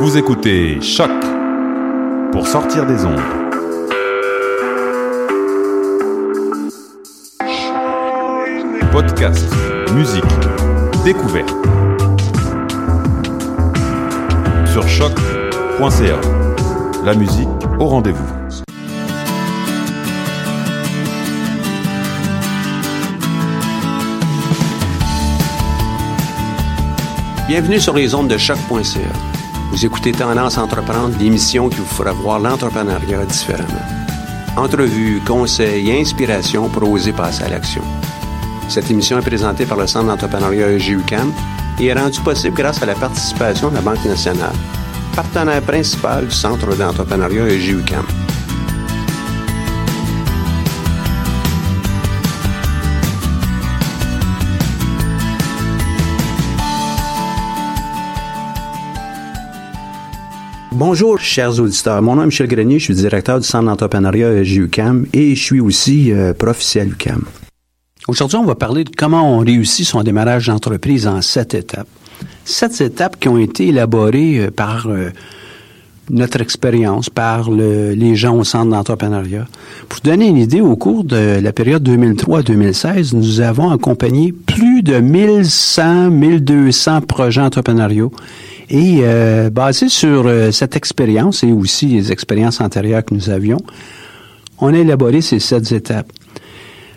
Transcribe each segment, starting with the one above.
Vous écoutez Choc pour sortir des ondes. Podcast, musique, découverte. Sur choc.ca. La musique au rendez-vous. Bienvenue sur les ondes de choc.ca. Vous écoutez Tendance Entreprendre, l'émission qui vous fera voir l'entrepreneuriat différemment. Entrevues, conseils et inspiration pour oser passer à l'action. Cette émission est présentée par le Centre d'entrepreneuriat EGUCAM et est rendue possible grâce à la participation de la Banque nationale, partenaire principal du Centre d'entrepreneuriat EGUCAM. Bonjour, chers auditeurs. Mon nom est Michel Grenier, je suis directeur du Centre d'entrepreneuriat JUCAM et je suis aussi euh. Aujourd'hui, on va parler de comment on réussit son démarrage d'entreprise en sept étapes. Sept étapes qui ont été élaborées euh, par euh, notre expérience, par le, les gens au Centre d'entrepreneuriat. Pour vous donner une idée, au cours de la période 2003-2016, nous avons accompagné plus de 1100, 1200 projets entrepreneuriaux et euh, basé sur euh, cette expérience et aussi les expériences antérieures que nous avions, on a élaboré ces sept étapes.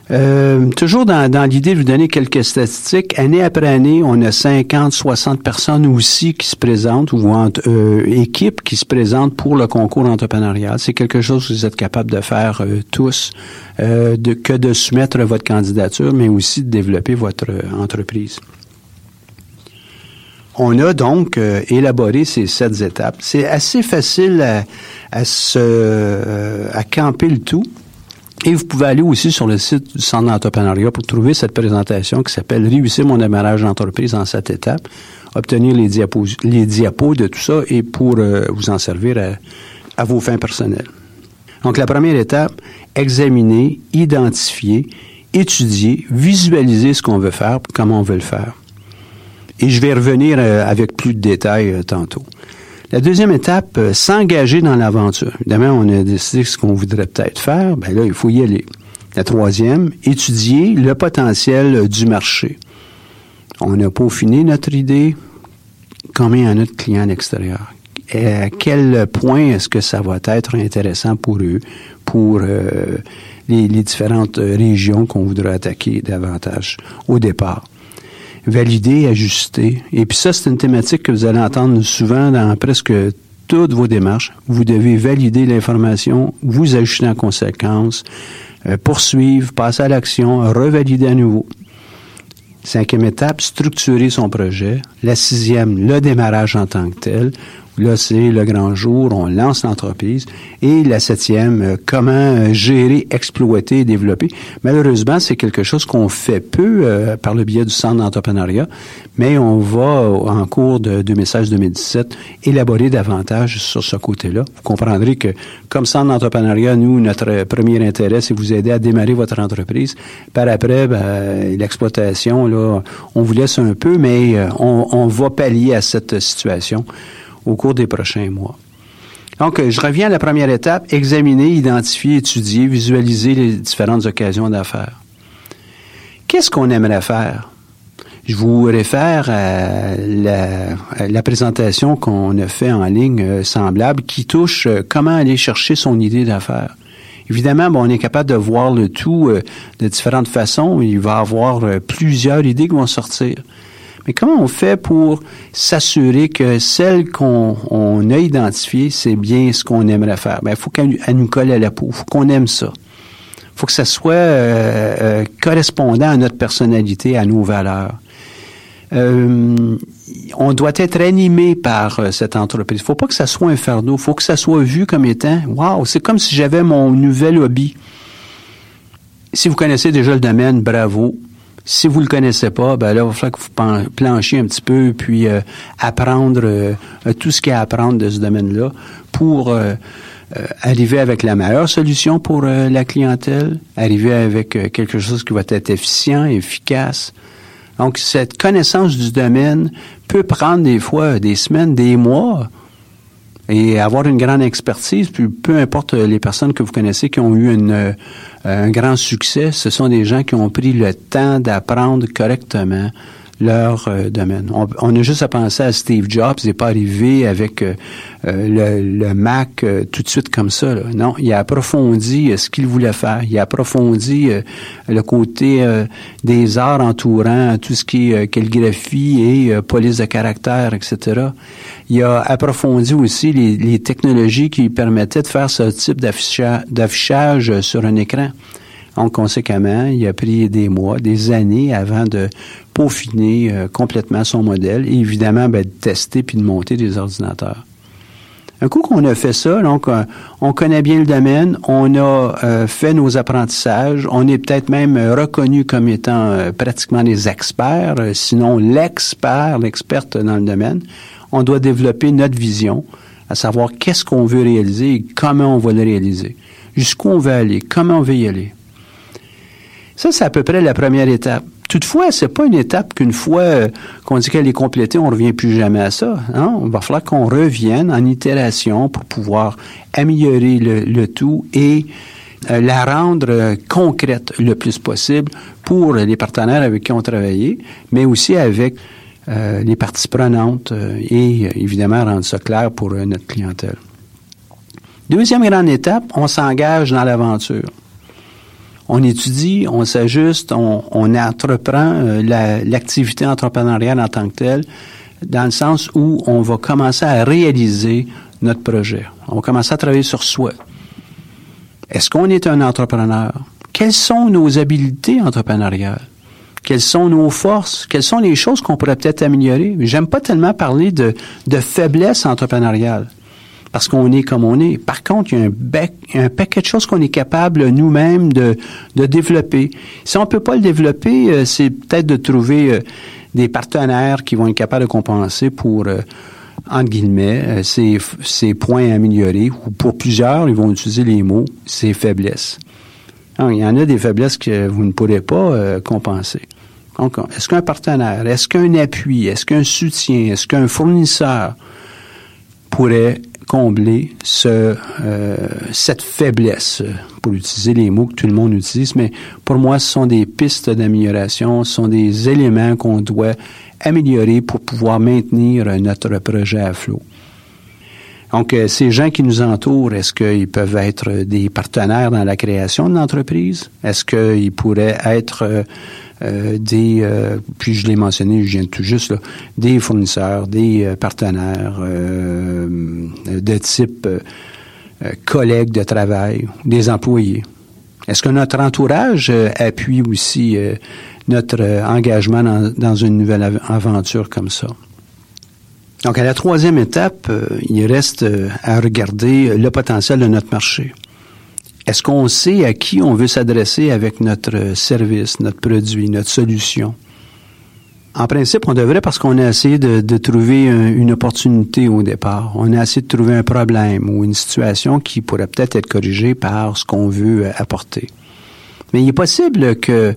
Euh, toujours dans, dans l'idée de vous donner quelques statistiques, année après année, on a 50, 60 personnes aussi qui se présentent ou euh, équipes qui se présentent pour le concours entrepreneurial. C'est quelque chose que vous êtes capable de faire euh, tous, euh, de, que de soumettre votre candidature, mais aussi de développer votre entreprise. On a donc euh, élaboré ces sept étapes. C'est assez facile à, euh, à camper le tout. Et vous pouvez aller aussi sur le site du Centre d'entrepreneuriat pour trouver cette présentation qui s'appelle Réussir mon démarrage d'entreprise en sept étapes, obtenir les diapos, les diapos de tout ça et pour euh, vous en servir à, à vos fins personnelles. Donc la première étape, examiner, identifier, étudier, visualiser ce qu'on veut faire, comment on veut le faire. Et je vais revenir avec plus de détails tantôt. La deuxième étape, euh, s'engager dans l'aventure. Évidemment, on a décidé ce qu'on voudrait peut-être faire. Ben là, il faut y aller. La troisième, étudier le potentiel du marché. On a peaufiné notre idée. Combien y en a de clients à l'extérieur? À quel point est-ce que ça va être intéressant pour eux, pour euh, les différentes régions qu'on voudrait attaquer davantage au départ? Valider, ajuster. Et puis ça, c'est une thématique que vous allez entendre souvent dans presque toutes vos démarches. Vous devez valider l'information, vous ajuster en conséquence, euh, poursuivre, passer à l'action, revalider à nouveau. Cinquième étape, structurer son projet. La sixième, le démarrage en tant que tel. Là, c'est le grand jour, on lance l'entreprise. Et la septième, euh, comment euh, gérer, exploiter et développer. Malheureusement, c'est quelque chose qu'on fait peu euh, par le biais du centre d'entrepreneuriat, mais on va, en cours de 2016-2017, élaborer davantage sur ce côté-là. Vous comprendrez que, comme centre d'entrepreneuriat, nous, notre premier intérêt, c'est vous aider à démarrer votre entreprise. Par après, ben, l'exploitation, là, on vous laisse un peu, mais on, on va pallier à cette situation au cours des prochains mois. Donc, je reviens à la première étape, examiner, identifier, étudier, visualiser les différentes occasions d'affaires. Qu'est-ce qu'on aimerait faire? Je vous réfère à la, présentation qu'on a fait en ligne euh, semblable qui touche euh, comment aller chercher son idée d'affaires. Évidemment, on est capable de voir le tout euh, de différentes façons. Il va y avoir plusieurs idées qui vont sortir. Mais comment on fait pour s'assurer que celle qu'on a identifiée, c'est bien ce qu'on aimerait faire? Ben, il faut qu'elle nous colle à la peau. Il faut qu'on aime ça. Il faut que ça soit euh, euh, correspondant à notre personnalité, à nos valeurs. Euh, on doit être animé par cette entreprise. Il faut pas que ça soit un fardeau. Il faut que ça soit vu comme étant, wow, c'est comme si j'avais mon nouvel hobby. Si vous connaissez déjà le domaine, bravo. Si vous le connaissez pas, ben là, il va falloir que vous planchiez un petit peu, puis euh, apprendre euh, tout ce qu'il y a à apprendre de ce domaine-là pour euh, arriver avec la meilleure solution pour la clientèle, arriver avec quelque chose qui va être efficient, efficace. Donc, cette connaissance du domaine peut prendre des fois des semaines, des mois, et avoir une grande expertise, puis peu importe les personnes que vous connaissez qui ont eu une, euh, un grand succès, ce sont des gens qui ont pris le temps d'apprendre correctement leur euh, domaine. On, a juste à penser à Steve Jobs, il n'est pas arrivé avec euh, euh, le, Mac tout de suite comme ça. Non, il a approfondi ce qu'il voulait faire. Il a approfondi le côté des arts entourant tout ce qui est calligraphie et police de caractère, etc. Il a approfondi aussi les technologies qui permettaient de faire ce type d'affichage sur un écran. Donc, conséquemment, il a pris des mois, des années avant de peaufiner euh, complètement son modèle et évidemment ben, de tester puis de monter des ordinateurs. Un coup qu'on a fait ça, donc euh, on connaît bien le domaine, on a euh, fait nos apprentissages, on est peut-être même reconnu comme étant pratiquement des experts, sinon l'expert, l'experte dans le domaine. On doit développer notre vision, à savoir qu'est-ce qu'on veut réaliser et comment on va le réaliser, jusqu'où on veut aller, comment on veut y aller. Ça, c'est à peu près la première étape. Toutefois, c'est pas une étape qu'une fois euh, qu'on dit qu'elle est complétée, on revient plus jamais à ça. Hein? Il va falloir qu'on revienne en itération pour pouvoir améliorer le, tout et euh, la rendre euh, concrète le plus possible pour les partenaires avec qui on travaillait, mais aussi avec les parties prenantes et évidemment rendre ça clair pour notre clientèle. Deuxième grande étape, on s'engage dans l'aventure on étudie, on s'ajuste, on, entreprend euh, l'activité entrepreneuriale en tant que telle, dans le sens où on va commencer à réaliser notre projet. On va commencer à travailler sur soi. Est-ce qu'on est un entrepreneur? Quelles sont nos habiletés entrepreneuriales? Quelles sont nos forces? Quelles sont les choses qu'on pourrait peut-être améliorer? J'aime pas tellement parler de, de faiblesse entrepreneuriale parce qu'on est comme on est. Par contre, il y a un, paquet de choses qu'on est capable nous-mêmes de, de développer. Si on peut pas le développer, euh, c'est peut-être de trouver euh, des partenaires qui vont être capables de compenser pour, euh, entre guillemets, ces, ces points améliorés. Ou pour plusieurs, ils vont utiliser les mots, ces faiblesses. il y en a des faiblesses que vous ne pourrez pas compenser. Donc, est-ce qu'un partenaire, est-ce qu'un appui, est-ce qu'un soutien, est-ce qu'un fournisseur pourrait combler ce, euh, cette faiblesse, pour utiliser les mots que tout le monde utilise, mais pour moi, ce sont des pistes d'amélioration, ce sont des éléments qu'on doit améliorer pour pouvoir maintenir notre projet à flot. Donc, euh, ces gens qui nous entourent, est-ce qu'ils peuvent être des partenaires dans la création de l'entreprise? Est-ce qu'ils pourraient être euh, euh, des, euh, puis je l'ai mentionné, je viens tout juste, là, des fournisseurs, des euh, partenaires de type collègues de travail, des employés. Est-ce que notre entourage appuie aussi notre engagement dans, une nouvelle aventure comme ça? Donc, à la troisième étape, il reste à regarder le potentiel de notre marché. Est-ce qu'on sait à qui on veut s'adresser avec notre service, notre produit, notre solution? En principe, on devrait parce qu'on a essayé de, trouver une opportunité au départ. On a essayé de trouver un problème ou une situation qui pourrait peut-être être corrigée par ce qu'on veut apporter. Mais il est possible que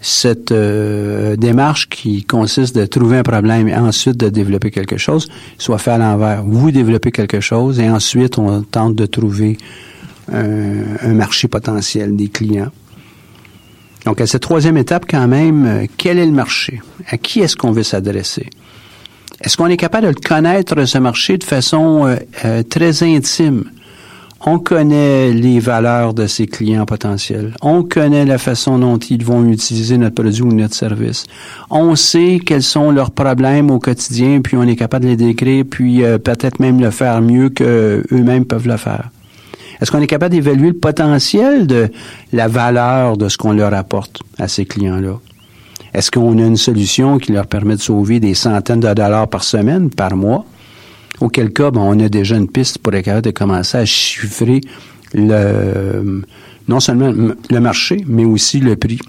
cette euh, démarche qui consiste de trouver un problème et ensuite de développer quelque chose soit faite à l'envers. Vous développez quelque chose et ensuite on tente de trouver un marché potentiel des clients. Donc, à cette troisième étape, quand même, euh, quel est le marché? À qui est-ce qu'on veut s'adresser? Est-ce qu'on est capable de connaître, ce marché, de façon euh, euh, très intime? On connaît les valeurs de ses clients potentiels. On connaît la façon dont ils vont utiliser notre produit ou notre service. On sait quels sont leurs problèmes au quotidien, puis on est capable de les décrire, puis peut-être même le faire mieux qu'eux-mêmes peuvent le faire. Est-ce qu'on est capable d'évaluer le potentiel de la valeur de ce qu'on leur apporte à ces clients-là? Est-ce qu'on a une solution qui leur permet de sauver des centaines de dollars par semaine, par mois? Auquel cas, ben, on a déjà une piste pour être capable de commencer à chiffrer le, non seulement le marché, mais aussi le prix.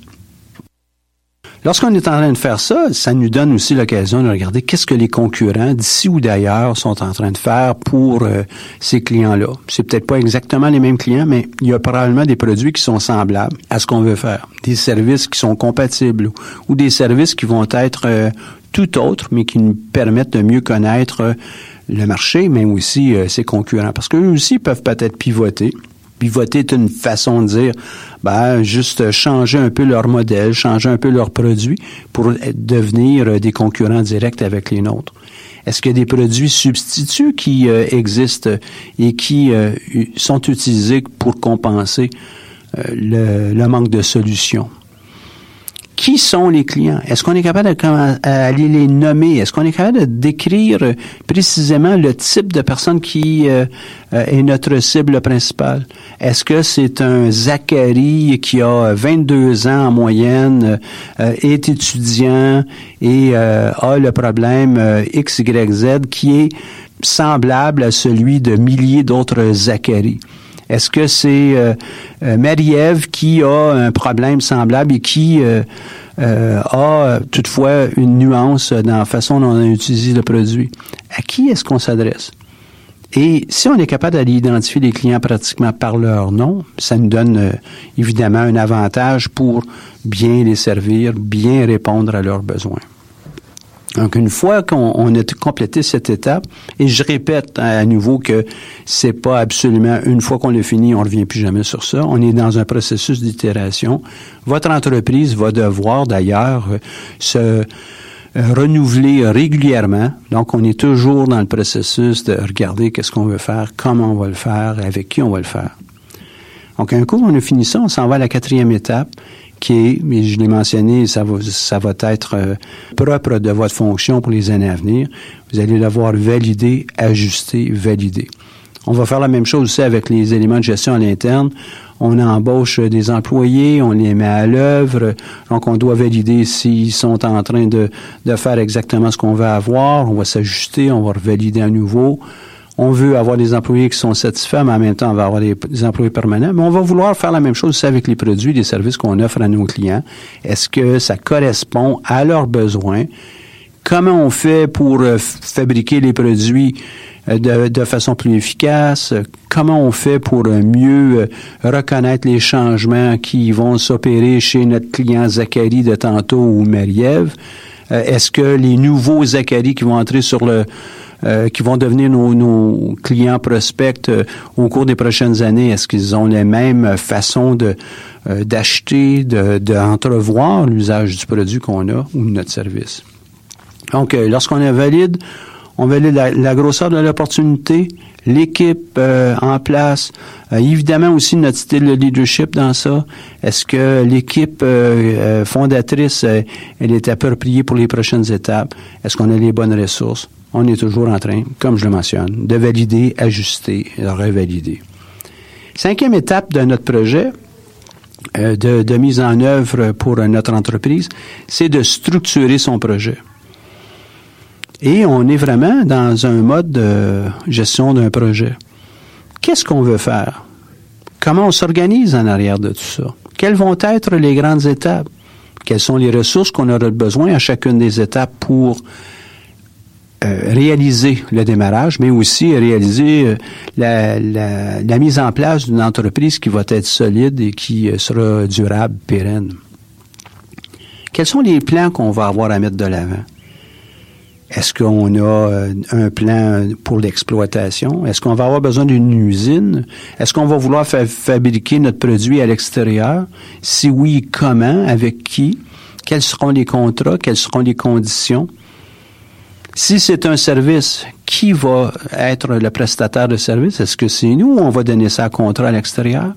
Lorsqu'on est en train de faire ça, ça nous donne aussi l'occasion de regarder qu'est-ce que les concurrents d'ici ou d'ailleurs sont en train de faire pour euh, ces clients-là. C'est peut-être pas exactement les mêmes clients, mais il y a probablement des produits qui sont semblables à ce qu'on veut faire, des services qui sont compatibles ou, des services qui vont être euh, tout autres, mais qui nous permettent de mieux connaître euh, le marché, mais aussi ses concurrents, parce qu'eux aussi peuvent peut-être pivoter pivoter est une façon de dire, ben, juste changer un peu leur modèle, changer un peu leurs produits pour devenir des concurrents directs avec les nôtres. Est-ce qu'il y a des produits substituts qui euh, existent et qui euh, sont utilisés pour compenser euh, le, le, manque de solutions? Qui sont les clients? Est-ce qu'on est capable d'aller les nommer? Est-ce qu'on est capable de décrire précisément le type de personne qui euh, euh, est notre cible principale? Est-ce que c'est un Zachary qui a 22 ans en moyenne, euh, est étudiant et a le problème XYZ qui est semblable à celui de milliers d'autres Zachary? Est-ce que c'est euh, euh, Marie-Ève qui a un problème semblable et qui euh, a toutefois une nuance dans la façon dont on utilise le produit? À qui est-ce qu'on s'adresse? Et si on est capable d'aller identifier les clients pratiquement par leur nom, ça nous donne évidemment un avantage pour bien les servir, bien répondre à leurs besoins. Donc, une fois qu'on a complété cette étape, et je répète à nouveau que c'est pas absolument une fois qu'on l'a fini, on revient plus jamais sur ça. On est dans un processus d'itération. Votre entreprise va devoir d'ailleurs se euh, renouveler régulièrement. Donc, on est toujours dans le processus de regarder qu'est-ce qu'on veut faire, comment on va le faire, avec qui on va le faire. Donc, un coup, on a fini ça, on s'en va à la quatrième étape qui je l'ai mentionné, ça va, ça va être euh, propre de votre fonction pour les années à venir. Vous allez l'avoir validé, ajusté, validé. On va faire la même chose aussi avec les éléments de gestion à l'interne. On embauche des employés, on les met à l'œuvre, donc on doit valider s'ils sont en train de, de faire exactement ce qu'on veut avoir. On va s'ajuster, on va revalider à nouveau on veut avoir des employés qui sont satisfaits, mais en même temps, on va avoir des, employés permanents. Mais on va vouloir faire la même chose aussi avec les produits, les services qu'on offre à nos clients. Est-ce que ça correspond à leurs besoins? Comment on fait pour euh, fabriquer les produits euh, de, façon plus efficace? Comment on fait pour euh, mieux reconnaître les changements qui vont s'opérer chez notre client Zachary de tantôt ou Marie-Ève? Est-ce que les nouveaux Zachary qui vont entrer sur le euh, qui vont devenir nos, clients prospects euh, au cours des prochaines années? Est-ce qu'ils ont les mêmes façons de euh, d'acheter, d'entrevoir l'usage du produit qu'on a ou de notre service? Donc, lorsqu'on est valide, on valide la, grosseur de l'opportunité, l'équipe en place, évidemment aussi notre style de leadership dans ça. Est-ce que l'équipe fondatrice, elle est appropriée pour les prochaines étapes? Est-ce qu'on a les bonnes ressources? On est toujours en train, comme je le mentionne, de valider, ajuster et revalider. Cinquième étape de notre projet, euh, de, de, mise en œuvre pour notre entreprise, c'est de structurer son projet. Et on est vraiment dans un mode de gestion d'un projet. Qu'est-ce qu'on veut faire? Comment on s'organise en arrière de tout ça? Quelles vont être les grandes étapes? Quelles sont les ressources qu'on aura besoin à chacune des étapes pour réaliser le démarrage, mais aussi réaliser euh, la, mise en place d'une entreprise qui va être solide et qui euh, sera durable, pérenne. Quels sont les plans qu'on va avoir à mettre de l'avant? Est-ce qu'on a un plan pour l'exploitation? Est-ce qu'on va avoir besoin d'une usine? Est-ce qu'on va vouloir fa fabriquer notre produit à l'extérieur? Si oui, comment? Avec qui? Quels seront les contrats? Quelles seront les conditions? Si c'est un service, qui va être le prestataire de service? Est-ce que c'est nous? Ou on va donner ça à contrat à l'extérieur?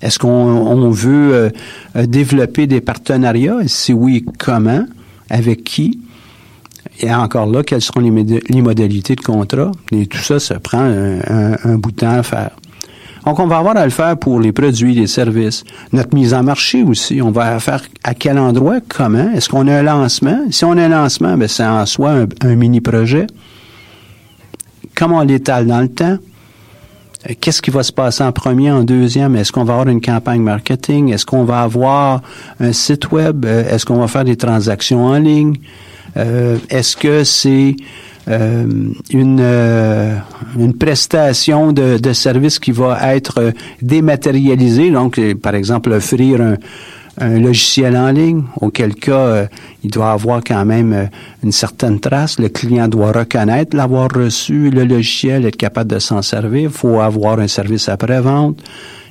Est-ce qu'on on veut euh, développer des partenariats? Si oui, comment? Avec qui? Et encore là, quelles seront les, modalités de contrat? Et tout ça, ça prend un, un bout de temps à faire. Donc, on va avoir à le faire pour les produits, les services. Notre mise en marché aussi, on va faire à quel endroit, comment? Est-ce qu'on a un lancement? Si on a un lancement, ben, c'est en soi un, mini-projet. Comment on l'étale dans le temps? Qu'est-ce qui va se passer en premier, en deuxième? Est-ce qu'on va avoir une campagne marketing? Est-ce qu'on va avoir un site web? Est-ce qu'on va faire des transactions en ligne? Euh, Est-ce que c'est euh, une, euh, une prestation de, de, service qui va être dématérialisée, donc par exemple offrir un, un logiciel en ligne, auquel cas euh, il doit avoir quand même euh, une certaine trace. Le client doit reconnaître l'avoir reçu, le logiciel, être capable de s'en servir. Il faut avoir un service après-vente.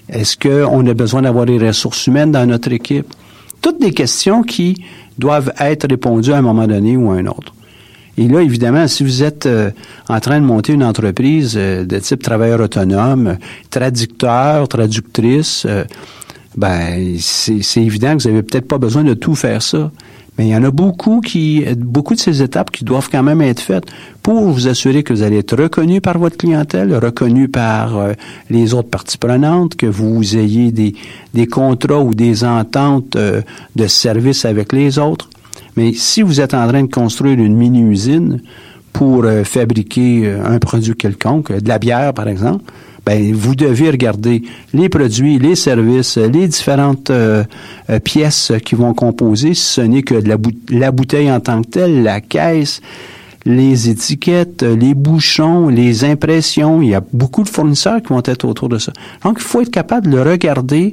Est-ce qu'on a besoin d'avoir des ressources humaines dans notre équipe? Toutes des questions qui doivent être répondues à un moment donné ou à un autre. Et là, évidemment, si vous êtes euh, en train de monter une entreprise euh, de type travailleur autonome, traducteur, traductrice, euh, ben c'est évident que vous n'avez peut-être pas besoin de tout faire ça. Mais il y en a beaucoup qui, beaucoup de ces étapes qui doivent quand même être faites pour vous assurer que vous allez être reconnu par votre clientèle, reconnu par euh, les autres parties prenantes, que vous ayez des, des contrats ou des ententes euh, de service avec les autres. Mais si vous êtes en train de construire une mini-usine pour euh, fabriquer un produit quelconque, de la bière par exemple, ben, vous devez regarder les produits, les services, les différentes euh, euh, pièces qui vont composer. Ce n'est que de la, la, bouteille en tant que telle, la caisse, les étiquettes, les bouchons, les impressions. Il y a beaucoup de fournisseurs qui vont être autour de ça. Donc, il faut être capable de le regarder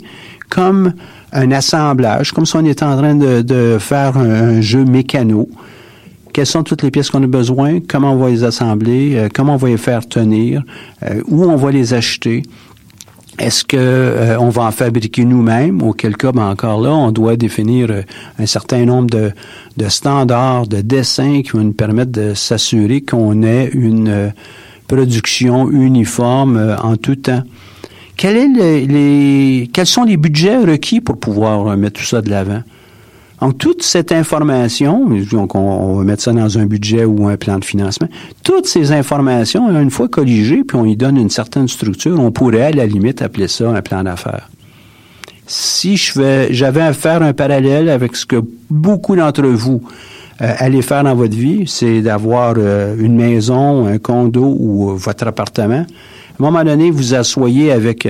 comme un assemblage, comme si on était en train de, de faire un, jeu mécano quelles sont toutes les pièces qu'on a besoin, comment on va les assembler, euh, comment on va les faire tenir, euh, où on va les acheter? Est-ce que euh, on va en fabriquer nous-mêmes? Auquel cas, ben encore là, on doit définir euh, un certain nombre de, de, standards, de dessins qui vont nous permettre de s'assurer qu'on ait une production uniforme en tout temps. Quels sont les budgets requis pour pouvoir mettre tout ça de l'avant? Donc, toute cette information, on, va mettre ça dans un budget ou un plan de financement, toutes ces informations, une fois colligées, puis on y donne une certaine structure, on pourrait à la limite appeler ça un plan d'affaires. Si je j'avais à faire un parallèle avec ce que beaucoup d'entre vous euh, allez faire dans votre vie, c'est d'avoir euh, une maison, un condo ou euh, votre appartement. À un moment donné, vous asseyez avec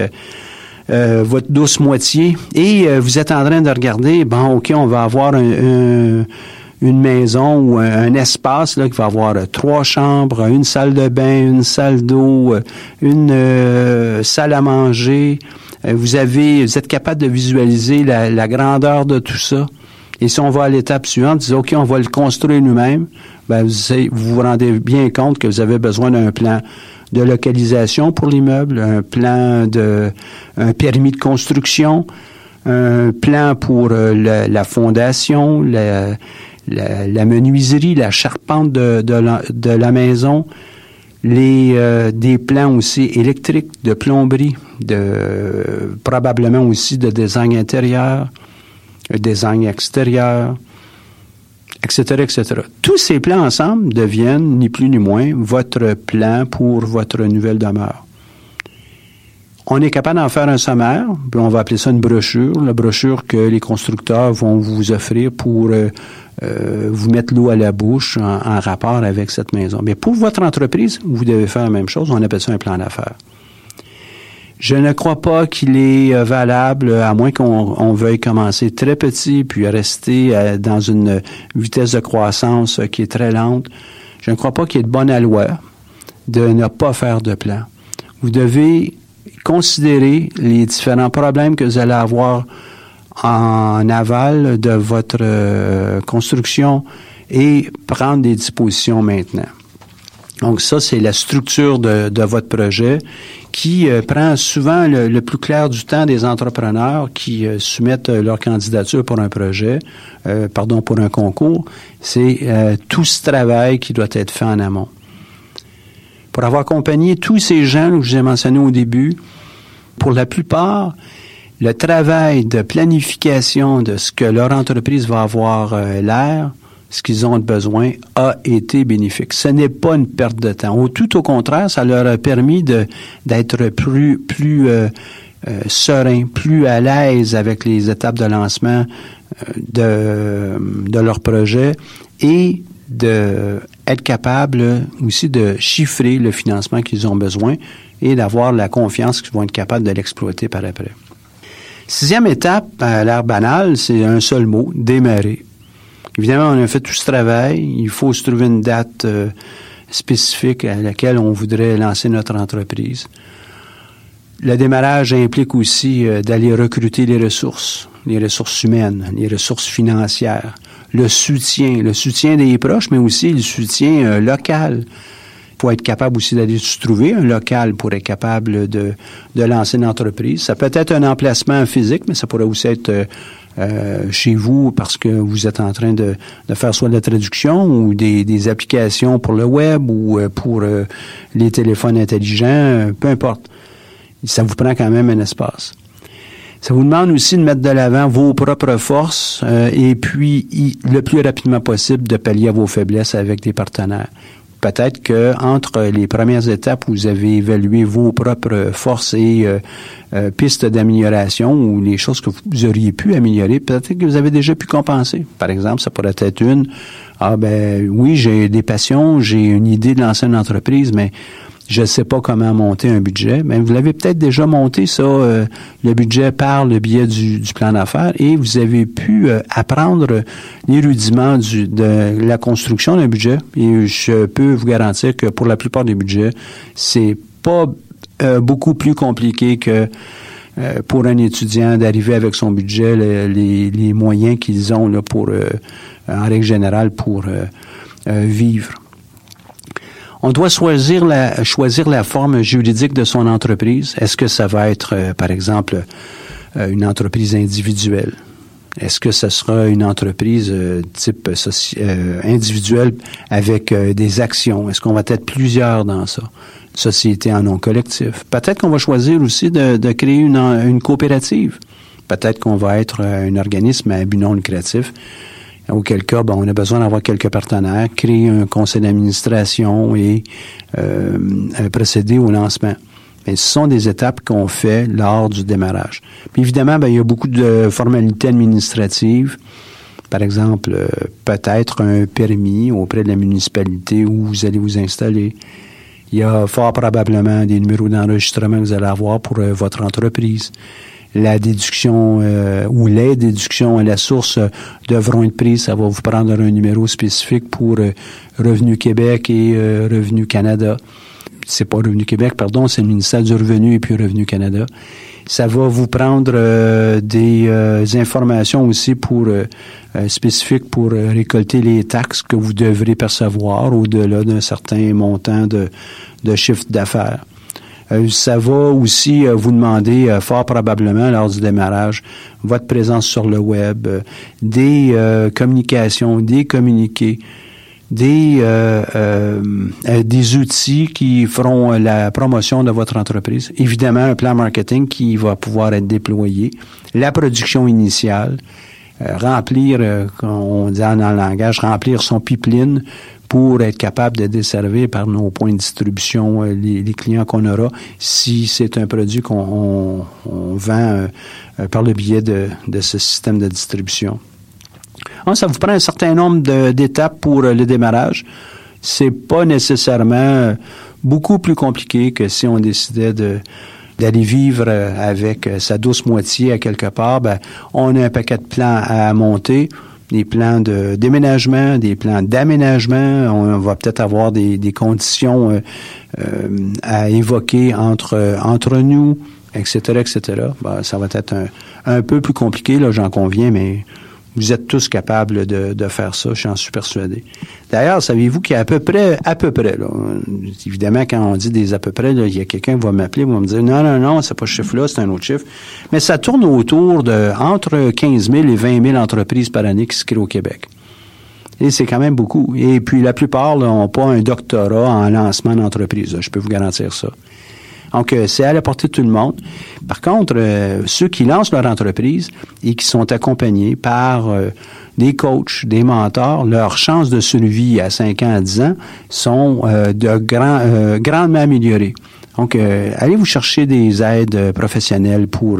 euh, votre douce moitié et euh, vous êtes en train de regarder, bon, OK, on va avoir un, un, une maison ou un, espace là, qui va avoir trois chambres, une salle de bain, une salle d'eau, une euh, salle à manger. vous avez, vous êtes capable de visualiser la, grandeur de tout ça. Et si on va à l'étape suivante, dites, OK, on va le construire nous-mêmes, ben, vous vous rendez bien compte que vous avez besoin d'un plan de localisation pour l'immeuble, un plan de un permis de construction, un plan pour euh, la, fondation, la, menuiserie, la charpente de, de, la, de la maison, les euh, des plans aussi électriques, de plomberie, de probablement aussi de design intérieur, design extérieur, etc., etc. Tous ces plans ensemble deviennent, ni plus ni moins, votre plan pour votre nouvelle demeure. On est capable d'en faire un sommaire, puis on va appeler ça une brochure, la brochure que les constructeurs vont vous offrir pour euh, euh, vous mettre l'eau à la bouche en, en, rapport avec cette maison. Mais pour votre entreprise, vous devez faire la même chose, on appelle ça un plan d'affaires. Je ne crois pas qu'il est euh, valable, à moins qu'on veuille commencer très petit puis rester dans une vitesse de croissance qui est très lente. Je ne crois pas qu'il ait de bonne loi de ne pas faire de plan. Vous devez considérer les différents problèmes que vous allez avoir en aval de votre euh, construction et prendre des dispositions maintenant. Donc ça, c'est la structure de, votre projet qui euh, prend souvent le, plus clair du temps des entrepreneurs qui euh, soumettent leur candidature pour un projet, pardon, pour un concours. C'est tout ce travail qui doit être fait en amont pour avoir accompagné tous ces gens que je vous ai mentionnés au début. Pour la plupart, le travail de planification de ce que leur entreprise va avoir euh, l'air, ce qu'ils ont besoin, a été bénéfique. Ce n'est pas une perte de temps. Ou tout au contraire, ça leur a permis d'être plus, plus euh, euh, serein, plus à l'aise avec les étapes de lancement de, de leur projet et de être capable aussi de chiffrer le financement qu'ils ont besoin et d'avoir la confiance qu'ils vont être capables de l'exploiter par après. Sixième étape, à l'air banale, c'est un seul mot, démarrer. Évidemment, on a fait tout ce travail. Il faut se trouver une date euh, spécifique à laquelle on voudrait lancer notre entreprise. Le démarrage implique aussi euh, d'aller recruter les ressources, les ressources humaines, les ressources financières, le soutien, le soutien des proches, mais aussi le soutien euh, local. Il faut être capable aussi d'aller se trouver un local pour être capable de, de lancer une entreprise. Ça peut être un emplacement physique, mais ça pourrait aussi être euh, euh, chez vous parce que vous êtes en train de, de faire soit de la traduction ou des, des applications pour le web ou pour les téléphones intelligents, peu importe. Ça vous prend quand même un espace. Ça vous demande aussi de mettre de l'avant vos propres forces euh, et puis le plus rapidement possible de pallier à vos faiblesses avec des partenaires. Peut-être que entre les premières étapes vous avez évalué vos propres forces et euh, euh, pistes d'amélioration ou les choses que vous auriez pu améliorer, peut-être que vous avez déjà pu compenser. Par exemple, ça pourrait être une ah ben oui, j'ai des passions, j'ai une idée de lancer une entreprise, mais je ne sais pas comment monter un budget, mais vous l'avez peut-être déjà monté, ça, euh, le budget par le biais du, plan d'affaires, et vous avez pu euh, apprendre les rudiments du, de la construction d'un budget. Et je peux vous garantir que pour la plupart des budgets, c'est pas euh, beaucoup plus compliqué que pour un étudiant d'arriver avec son budget, les, les moyens qu'ils ont là, pour, en règle générale, pour vivre. On doit choisir la, choisir la forme juridique de son entreprise. Est-ce que ça va être, euh, par exemple, euh, une entreprise individuelle? Est-ce que ce sera une entreprise euh, type individuelle avec des actions? Est-ce qu'on va être plusieurs dans ça? société en nom collectif. Peut-être qu'on va choisir aussi de, de créer une, une coopérative. Peut-être qu'on va être un organisme à but non lucratif auquel cas, ben, on a besoin d'avoir quelques partenaires, créer un conseil d'administration et euh, procéder au lancement. Mais ce sont des étapes qu'on fait lors du démarrage. Puis évidemment, ben, il y a beaucoup de formalités administratives. Par exemple, euh, peut-être un permis auprès de la municipalité où vous allez vous installer. Il y a fort probablement des numéros d'enregistrement que vous allez avoir pour euh, votre entreprise la déduction euh, ou les déductions à la source euh, devront être prises. Ça va vous prendre un numéro spécifique pour euh, Revenu Québec et Revenu Canada. C'est pas Revenu Québec, pardon, c'est le ministère du Revenu et puis Revenu Canada. Ça va vous prendre des informations aussi pour spécifiques pour récolter les taxes que vous devrez percevoir au-delà d'un certain montant de, de chiffre d'affaires. Euh, ça va aussi euh, vous demander euh, fort probablement lors du démarrage votre présence sur le web, des communications, des communiqués, des des outils qui feront la promotion de votre entreprise. Évidemment, un plan marketing qui va pouvoir être déployé, la production initiale, remplir, on dit le langage, remplir son pipeline pour être capable de desservir par nos points de distribution les, clients qu'on aura si c'est un produit qu'on vend par le biais de, ce système de distribution. ça vous prend un certain nombre d'étapes pour le démarrage. C'est pas nécessairement beaucoup plus compliqué que si on décidait de d'aller vivre avec sa douce moitié à quelque part, ben, on a un paquet de plans à monter, des plans de déménagement, des plans d'aménagement. On va peut-être avoir des, conditions euh, euh, à évoquer entre entre nous, etc., etc. Ben, ça va être un, un peu plus compliqué, là, j'en conviens, mais vous êtes tous capables de, de faire ça, j'en suis persuadé. D'ailleurs, savez-vous qu'il y a à peu près, à peu près, là, évidemment, quand on dit des à peu près, il y a quelqu'un qui va m'appeler, va me dire, non, non, non, c'est pas ce chiffre-là, c'est un autre chiffre. Mais ça tourne autour de entre 15 000 et 20 000 entreprises par année qui se créent au Québec. Et c'est quand même beaucoup. Et puis, la plupart n'ont pas un doctorat en lancement d'entreprise. Je peux vous garantir ça. Donc, euh, c'est à la portée de tout le monde. Par contre, euh, ceux qui lancent leur entreprise et qui sont accompagnés par euh, des coachs, des mentors, leurs chances de survie à 5 ans, à 10 ans sont de grand, grandement améliorées. Donc, allez vous chercher des aides professionnelles pour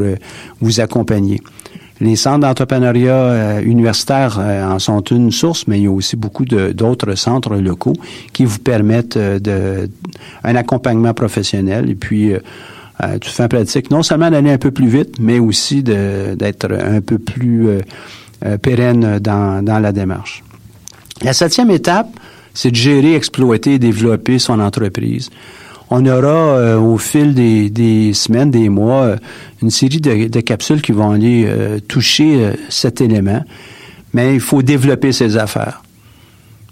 vous accompagner. Les centres d'entrepreneuriat euh, universitaire euh, en sont une source, mais il y a aussi beaucoup d'autres centres locaux qui vous permettent euh, de, un accompagnement professionnel et puis tout fait en pratique non seulement d'aller un peu plus vite, mais aussi d'être un peu plus pérenne dans, dans la démarche. La septième étape, c'est de gérer, exploiter et développer son entreprise on aura euh, au fil des, semaines, des mois, euh, une série de, capsules qui vont aller euh, toucher cet élément. Mais il faut développer ses affaires.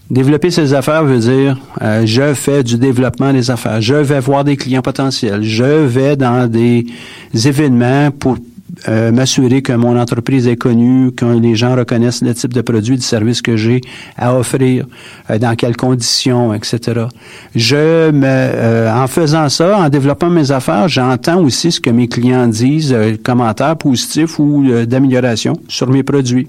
Développer ses affaires veut dire je fais du développement des affaires, je vais voir des clients potentiels, je vais dans des événements pour euh, m'assurer que mon entreprise est connue, que les gens reconnaissent le type de produit, de service que j'ai à offrir, euh, dans quelles conditions, etc. Je me, euh, en faisant ça, en développant mes affaires, j'entends aussi ce que mes clients disent, commentaires positifs ou d'amélioration sur mes produits.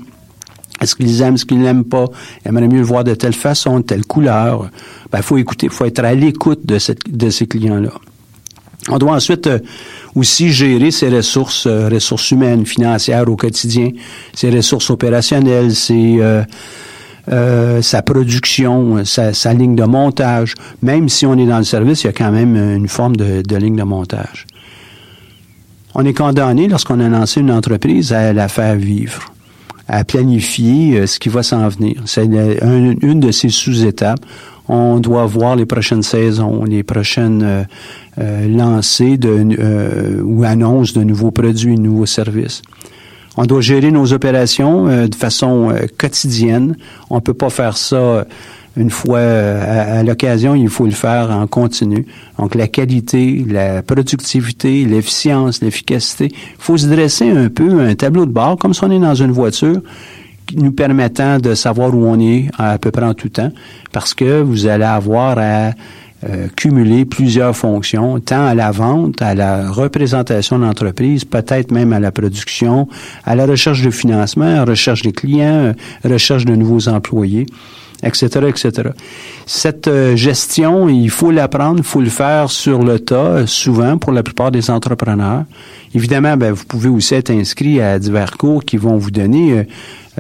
Est-ce qu'ils aiment, ce qu'ils n'aiment pas? Ils aimeraient mieux le voir de telle façon, de telle couleur. Ben, faut écouter, faut être à l'écoute de, de ces clients-là. On doit ensuite aussi gérer ses ressources, euh, ressources humaines, financières au quotidien, ses ressources opérationnelles, euh, euh, sa production, sa, ligne de montage. Même si on est dans le service, il y a quand même une forme de ligne de montage. On est condamné, lorsqu'on a lancé une entreprise, à la faire vivre, à planifier ce qui va s'en venir. C'est une de ces sous-étapes on doit voir les prochaines saisons, les prochaines euh, euh lancées de, euh, ou annonces de nouveaux produits, de nouveaux services. On doit gérer nos opérations euh, de façon quotidienne. On peut pas faire ça une fois à, l'occasion, il faut le faire en continu. Donc la qualité, la productivité, l'efficience, l'efficacité. Il faut se dresser un peu un tableau de bord, comme si on est dans une voiture nous permettant de savoir où on est à peu près en tout temps, parce que vous allez avoir à euh, cumuler plusieurs fonctions, tant à la vente, à la représentation de l'entreprise, peut-être même à la production, à la recherche de financement, à la recherche des clients, à la recherche de nouveaux employés, etc., etc. Cette euh, gestion, il faut l'apprendre, il faut le faire sur le tas, souvent pour la plupart des entrepreneurs. Évidemment, ben, vous pouvez aussi être inscrit à divers cours qui vont vous donner euh,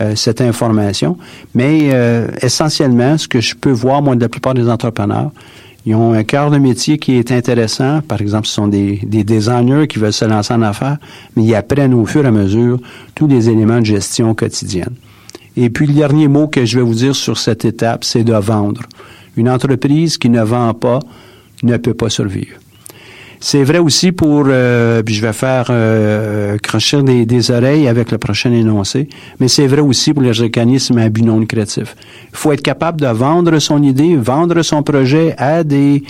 euh, cette information. Mais euh, essentiellement, ce que je peux voir, moi, de la plupart des entrepreneurs, ils ont un cœur de métier qui est intéressant. Par exemple, ce sont des, des designers qui veulent se lancer en affaires, mais ils apprennent au fur et à mesure tous les éléments de gestion quotidienne. Et puis, le dernier mot que je vais vous dire sur cette étape, c'est de vendre. Une entreprise qui ne vend pas ne peut pas survivre. C'est vrai aussi pour, euh, puis je vais faire euh, des, des, oreilles avec le prochain énoncé, mais c'est vrai aussi pour les organismes à but non lucratif. Il faut être capable de vendre son idée, vendre son projet à des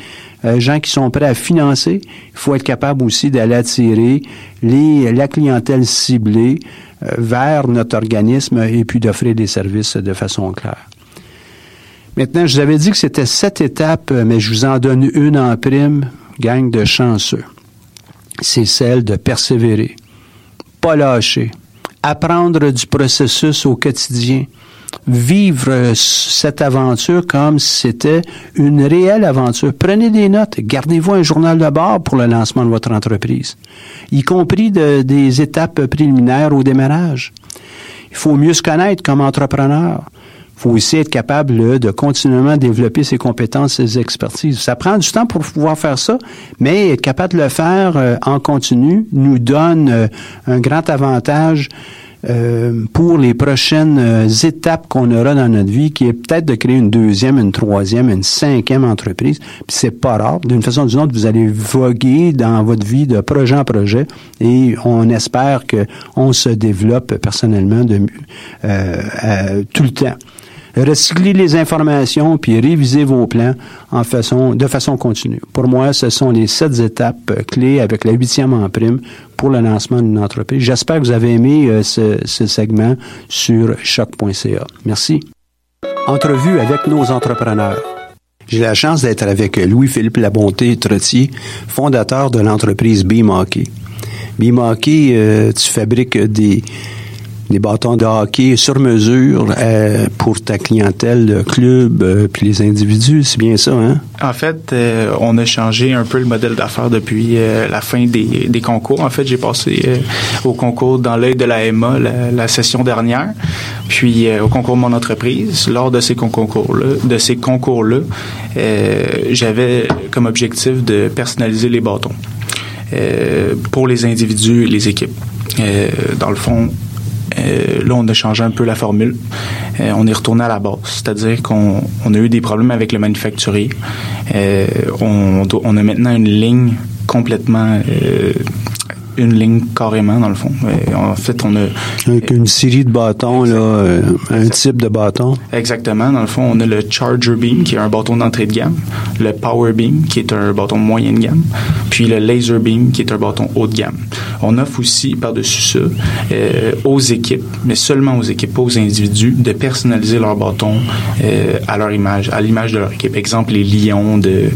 euh, gens qui sont prêts à financer. Il faut être capable aussi d'aller attirer les, la clientèle ciblée euh, vers notre organisme et puis d'offrir des services de façon claire. Maintenant, je vous avais dit que c'était sept étapes, mais je vous en donne une en prime gang de chanceux, c'est celle de persévérer, pas lâcher, apprendre du processus au quotidien, vivre cette aventure comme si c'était une réelle aventure. Prenez des notes, gardez-vous un journal de bord pour le lancement de votre entreprise, y compris de- des étapes préliminaires au démarrage. Il faut mieux se connaître comme entrepreneur. Faut aussi être capable de continuellement développer ses compétences, ses expertises. Ça prend du temps pour pouvoir faire ça, mais être capable de le faire euh, en continu nous donne euh, un grand avantage euh, pour les prochaines euh, étapes qu'on aura dans notre vie, qui est peut-être de créer une deuxième, une troisième, une cinquième entreprise. Puis c'est pas rare. D'une façon ou d'une autre, vous allez voguer dans votre vie de projet en projet et on espère que on se développe personnellement de, euh, euh, tout le temps. Recyclez les informations puis révisez vos plans en façon, de façon continue. Pour moi, ce sont les sept étapes clés avec la huitième en prime pour le lancement d'une entreprise. J'espère que vous avez aimé euh, ce, ce segment sur choc.ca. Merci. Entrevue avec nos entrepreneurs. J'ai la chance d'être avec Louis-Philippe Labonté Trottier, fondateur de l'entreprise Beam Hockey. Beam Hockey, euh, tu fabriques des, des bâtons de hockey sur mesure euh, pour ta clientèle, le club, euh, puis les individus, c'est bien ça, hein? En fait, euh, on a changé un peu le modèle d'affaires depuis la fin des, concours. En fait, j'ai passé au concours dans l'œil de la MA la, session dernière, puis au concours de mon entreprise. Lors de ces concours-là, de ces concours-là, j'avais comme objectif de personnaliser les bâtons pour les individus et les équipes. Dans le fond, euh, là, on a changé un peu la formule. Euh, on est retourné à la base, c'est-à-dire qu'on on a eu des problèmes avec le manufacturier. Euh, on, doit- on a maintenant une ligne complètement, euh, une ligne carrément dans le fond. En fait, on a Avec une série de bâtons, là, un type de bâton. Exactement. Dans le fond, on a le Charger Beam, qui est un bâton d'entrée de gamme, le Power Beam, qui est un bâton de moyenne gamme, puis le Laser Beam, qui est un bâton haut de gamme. On offre aussi, par-dessus ça, euh, aux équipes, mais seulement aux équipes, pas aux individus, de personnaliser leur bâton euh, à leur image, à l'image de leur équipe. Exemple, les Lions de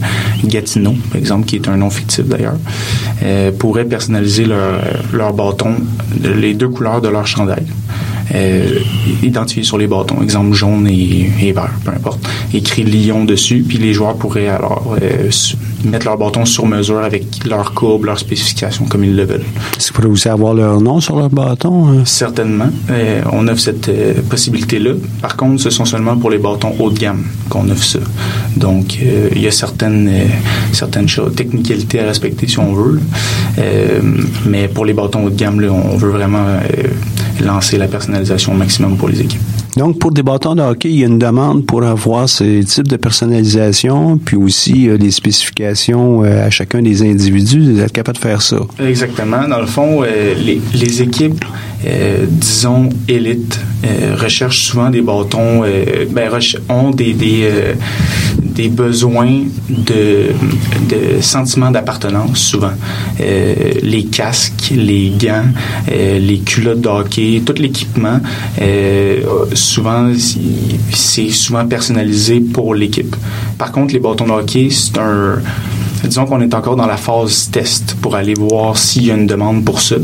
Gatineau, exemple, qui est un nom fictif d'ailleurs, euh, pourraient personnaliser leur, leur bâton, les deux couleurs de leur chandail euh, identifiés sur les bâtons, exemple jaune et, et vert, peu importe, écrit Lyon dessus, puis les joueurs pourraient alors euh, mettre leur bâton sur mesure avec leur courbe, leurs spécifications comme ils le veulent. Est-ce vous pourrez aussi avoir leur nom sur leur bâton? hein? Certainement, euh, on offre cette euh, possibilité-là. Par contre, ce sont seulement pour les bâtons haut de gamme qu'on offre ça. Donc, euh, il y a certaines euh, certaines choses, technicalités à respecter si on veut. Euh, mais pour les bâtons haut de gamme, là, on veut vraiment euh, lancer la personnalisation au maximum pour les équipes. Donc, pour des bâtons de hockey, il y a une demande pour avoir ces types de personnalisation, puis aussi euh, les spécifications euh, à chacun des individus. Êtes capable de faire ça. Exactement. Dans le fond, euh, les, équipes, euh, disons, élites, recherchent souvent des bâtons, ben, ont des, des, besoins de, de sentiment d'appartenance, souvent. Les casques, les gants, les culottes de hockey, tout l'équipement, souvent, c'est souvent personnalisé pour l'équipe. Par contre, les bâtons de hockey, c'est un disons qu'on est encore dans la phase test pour aller voir s'il y a une demande pour ça.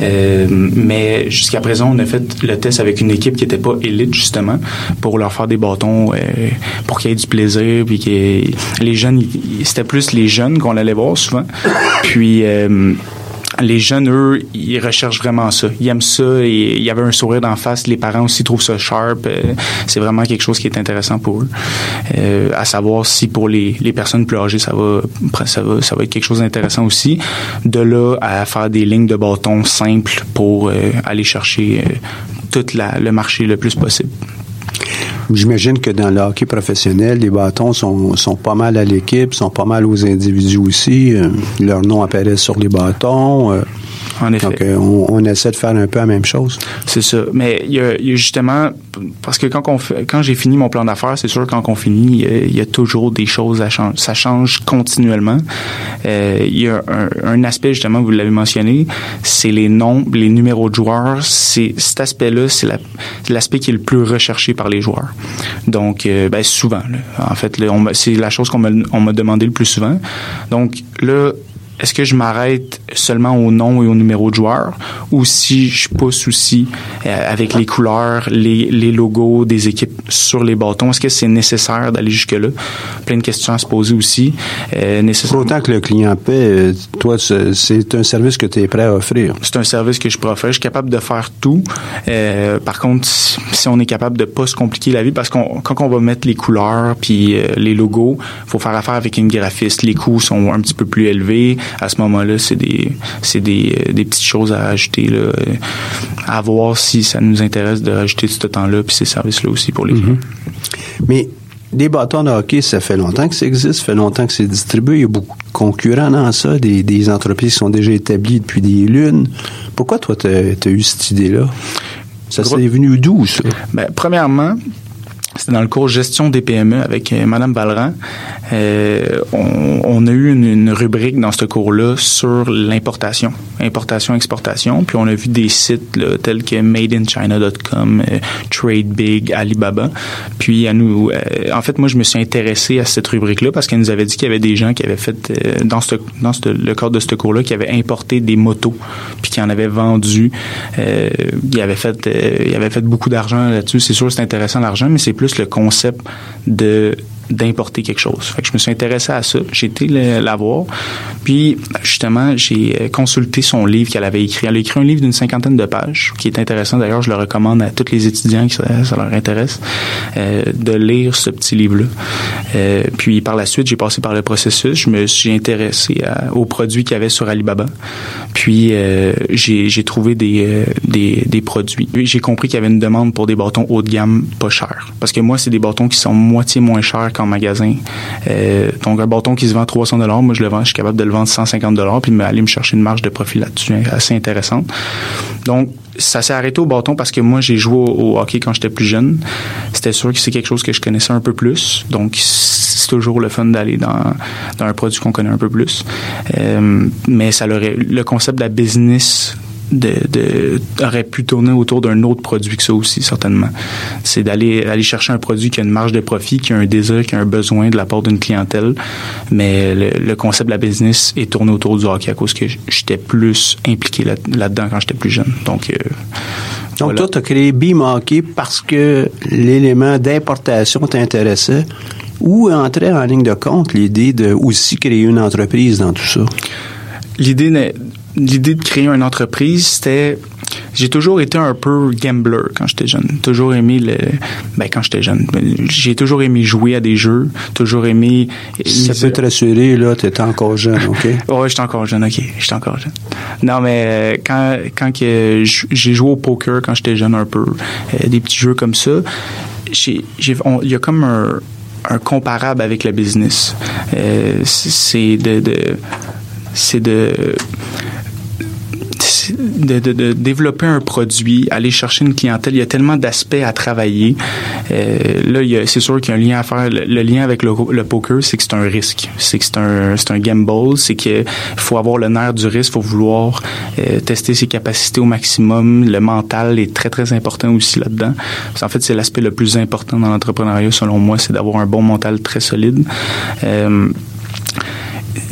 Euh, mais jusqu'à présent, on a fait le test avec une équipe qui n'était pas élite, justement, pour leur faire des bâtons, euh, pour qu'il y ait du plaisir, puis que les jeunes, c'était plus les jeunes qu'on allait voir souvent. Puis... euh, les jeunes, eux, ils recherchent vraiment ça. Ils aiment ça et il y avait un sourire d'en face. Les parents aussi trouvent ça sharp. Euh, c'est vraiment quelque chose qui est intéressant pour eux. Euh, à savoir si pour les, personnes plus âgées, ça va, ça va, ça va être quelque chose d'intéressant aussi. De là à faire des lignes de bâtons simples pour euh, aller chercher euh, tout la- le marché le plus possible. J'imagine que dans le hockey professionnel, les bâtons sont, sont pas mal à l'équipe, sont pas mal aux individus aussi. Euh, leur nom apparaît sur les bâtons. euh, En effet. donc, euh, on, on essaie de faire un peu la même chose. C'est ça. Mais il y, a, il y a justement parce que quand on fait, quand j'ai fini mon plan d'affaires, c'est sûr quand on finit, il y a toujours des choses à changer. Ça change continuellement. Euh, il y a un, un aspect justement, vous l'avez mentionné, c'est les noms, les numéros de joueurs. C'est cet aspect-là, c'est la- c'est l'aspect qui est le plus recherché par les joueurs. Donc, euh, ben, souvent, là, en fait, c'est la chose qu'on m'a on m'a demandé le plus souvent. Donc là, est-ce que je m'arrête seulement au nom et au numéro de joueur ou si je pousse aussi euh, avec les couleurs, les, les logos des équipes sur les bâtons? Est-ce que c'est nécessaire d'aller jusque-là? Plein de questions à se poser aussi. Euh, Pour autant que le client paie, euh, toi, c'est un service que tu es prêt à offrir. C'est un service que je peux offrir. Je suis capable de faire tout. Euh, par contre, si on est capable de pas se compliquer la vie, parce qu'on quand on va mettre les couleurs puis euh, les logos, faut faire affaire avec une graphiste. Les coûts sont un petit peu plus élevés. À ce moment-là, c'est des c'est des, des petites choses à ajouter là, à voir si ça nous intéresse de rajouter ce temps-là puis ces services-là aussi pour les mm-hmm. Mais des bâtons de hockey, ça fait longtemps que ça existe, ça fait longtemps que c'est distribué. Il y a beaucoup de concurrents dans ça, des, des entreprises qui sont déjà établies depuis des lunes. Pourquoi toi, tu as, eu cette idée-là? Ça s'est venu d'où, ça? Ben, premièrement, c'était dans le cours gestion des PME avec euh, Madame Valran. Euh, on, a eu une, rubrique dans ce cours-là sur l'importation, importation, exportation. Puis on a vu des sites tels que madeinchina.com, euh, TradeBig, Alibaba. Puis à nous, euh, en fait, moi, je me suis intéressé à cette rubrique-là parce qu'elle nous avait dit qu'il y avait des gens qui avaient fait dans, le cadre de ce cours-là, qui avaient importé des motos, puis qui en avaient vendu. ils avaient fait, ils avaient fait beaucoup d'argent là-dessus. C'est sûr, c'est intéressant l'argent, mais c'est plus le concept de d'importer quelque chose. Fait que je me suis intéressé à ça. J'ai été la voir. Puis, justement, j'ai euh, consulté son livre qu'elle avait écrit. Elle a écrit un livre d'une cinquantaine de pages, qui est intéressant. D'ailleurs, je le recommande à tous les étudiants qui ça, leur intéresse, euh, de lire ce petit livre-là. Euh, puis, par la suite, j'ai passé par le processus. Je me suis intéressé aux produits qu'il y avait sur Alibaba. Puis, euh, j'ai trouvé des, euh, des, des produits. J'ai compris qu'il y avait une demande pour des bâtons haut de gamme pas chers. Parce que moi, c'est des bâtons qui sont moitié moins chers en magasin. Euh, donc un bâton qui se vend 300 dollars, moi je le vends, je suis capable de le vendre 150 dollars puis aller me chercher une marge de profit là-dessus hein, assez intéressante. Donc ça s'est arrêté au bâton parce que moi j'ai joué au, hockey quand j'étais plus jeune. C'était sûr que c'est quelque chose que je connaissais un peu plus. Donc c'est toujours le fun d'aller dans, un produit qu'on connaît un peu plus. Euh, mais ça le concept de la business de, de, aurait pu tourner autour d'un autre produit que ça aussi, certainement. C'est d'aller aller chercher un produit qui a une marge de profit, qui a un désir, qui a un besoin de la part d'une clientèle. Mais le, concept de la business est tourné autour du hockey à cause que j'étais plus impliqué là-dedans quand j'étais plus jeune. Donc, euh, donc toi, tu as créé Beam Hockey parce que l'élément d'importation t'intéressait ou entrait en ligne de compte l'idée de aussi créer une entreprise dans tout ça? L'idée l'idée de créer une entreprise, c'était j'ai toujours été un peu gambler quand j'étais jeune. Toujours aimé le ben quand j'étais jeune, j'ai toujours aimé jouer à des jeux, toujours aimé Ça peut te rassurer là, t'étais encore jeune, OK? Ouais, j'étais encore jeune, OK, j'étais encore jeune. Non mais euh, quand quand que j'ai joué au poker quand j'étais jeune un peu, euh, des petits jeux comme ça, j'ai il y a comme un un comparable avec le business. Euh, c'est de, de c'est de de, de, de, développer un produit, aller chercher une clientèle. Il y a tellement d'aspects à travailler. Euh, là, c'est sûr qu'il y a un lien à faire. Le, lien avec le, poker, c'est que c'est un risque. C'est que c'est un, c'est un gamble. C'est qu'il faut avoir le nerf du risque. Faut vouloir euh, tester ses capacités au maximum. Le mental est très, très important aussi là-dedans. En fait, c'est l'aspect le plus important dans l'entrepreneuriat, selon moi, c'est d'avoir un bon mental très solide. Euh,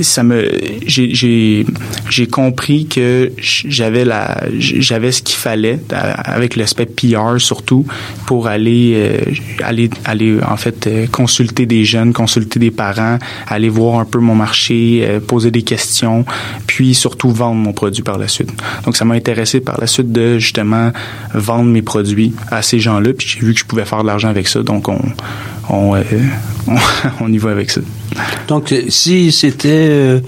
ça me j'ai compris que j'avais la j'avais ce qu'il fallait avec l'aspect PR surtout pour aller euh, aller aller en fait euh, consulter des jeunes, consulter des parents, aller voir un peu mon marché, euh, poser des questions, puis surtout vendre mon produit par la suite. Donc ça m'a intéressé par la suite de justement vendre mes produits à ces gens-là, puis j'ai vu que je pouvais faire de l'argent avec ça, donc on on, on, y va avec ça. Donc, si c'était euh,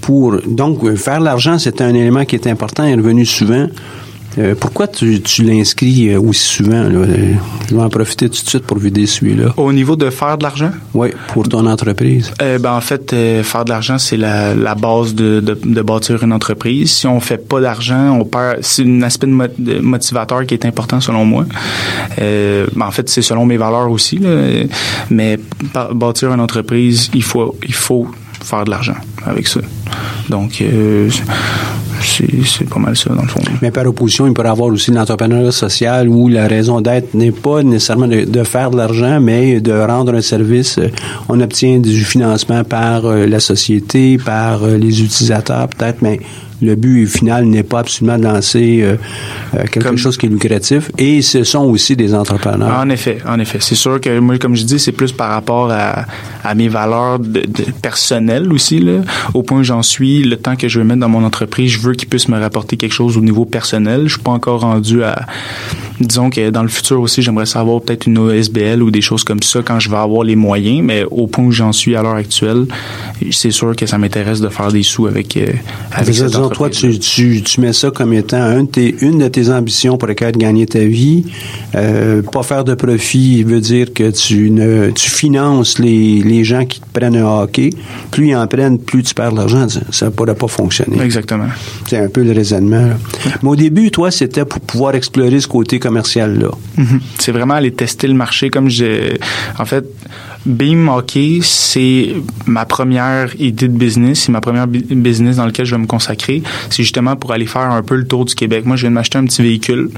pour... Donc, faire l'argent, c'était un élément qui est important et revenu souvent. Euh, pourquoi tu, tu l'inscris euh, aussi souvent? Là? Je vais en profiter tout de suite pour vider celui-là. Au niveau de faire de l'argent? Oui, pour ton entreprise. ben, en fait, faire de l'argent, c'est la, la base de, de, de, bâtir une entreprise. Si on fait pas d'argent, on perd. C'est un aspect de, motivateur qui est important selon moi. Ben, en fait, c'est selon mes valeurs aussi. Là. Mais bâtir une entreprise, il faut, il faut faire de l'argent avec ça. Donc, c'est pas mal ça, dans le fond. Mais par opposition, il peut y avoir aussi l'entrepreneuriat social où la raison d'être n'est pas nécessairement de, faire de l'argent, mais de rendre un service. On obtient du financement par la société, par les utilisateurs peut-être, mais le but final n'est pas absolument de lancer euh, euh, quelque chose qui est lucratif. Et ce sont aussi des entrepreneurs. En effet, en effet. C'est sûr que moi, comme je dis, c'est plus par rapport à, à mes valeurs de, personnelles aussi. Là. Au point où j'en suis, le temps que je veux mettre dans mon entreprise, je veux qu'il puisse me rapporter quelque chose au niveau personnel. Je suis pas encore rendu à... Disons que dans le futur aussi, j'aimerais savoir peut-être une OSBL ou des choses comme ça quand je vais avoir les moyens. Mais au point où j'en suis à l'heure actuelle, c'est sûr que ça m'intéresse de faire des sous avec, euh, avec cette toi, tu, tu, tu, mets ça comme étant un de une de tes ambitions pour lesquelles gagner ta vie. Euh, pas faire de profit veut dire que tu ne tu finances les, les gens qui te prennent un hockey. Plus ils en prennent, plus tu perds de l'argent. Ça ne pourrait pas fonctionner. Exactement. C'est un peu le raisonnement. Mais au début, toi, c'était pour pouvoir explorer ce côté Mm-hmm. C'est vraiment aller tester le marché comme j'ai... En fait, Beam Hockey, c'est ma première idée de business, c'est ma première business dans lequel je vais me consacrer. C'est justement pour aller faire un peu le tour du Québec. Moi, je viens de m'acheter un petit véhicule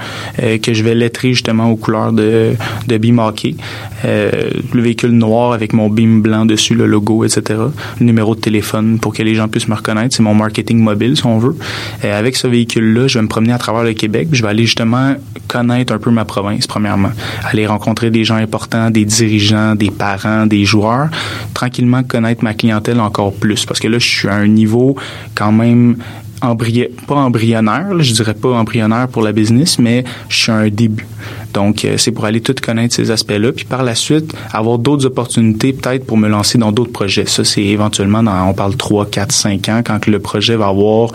euh, que je vais lettrer justement aux couleurs de, Beam Hockey. Euh, le véhicule noir avec mon Beam blanc dessus, le logo, etc. Le numéro de téléphone pour que les gens puissent me reconnaître. C'est mon marketing mobile, si on veut. Avec ce véhicule-là, je vais me promener à travers le Québec. Je vais aller justement connaître un peu ma province, premièrement. Aller rencontrer des gens importants, des dirigeants, des parents, des joueurs, tranquillement connaître ma clientèle encore plus. Parce que là, je suis à un niveau quand même pas embryonnaire, je dirais pas embryonnaire pour la business, mais je suis à un début. Donc, euh, c'est pour aller tout connaître ces aspects-là, puis par la suite, avoir d'autres opportunités peut-être pour me lancer dans d'autres projets. Ça, c'est éventuellement dans, on parle 3, 4, 5 ans, quand le projet va avoir,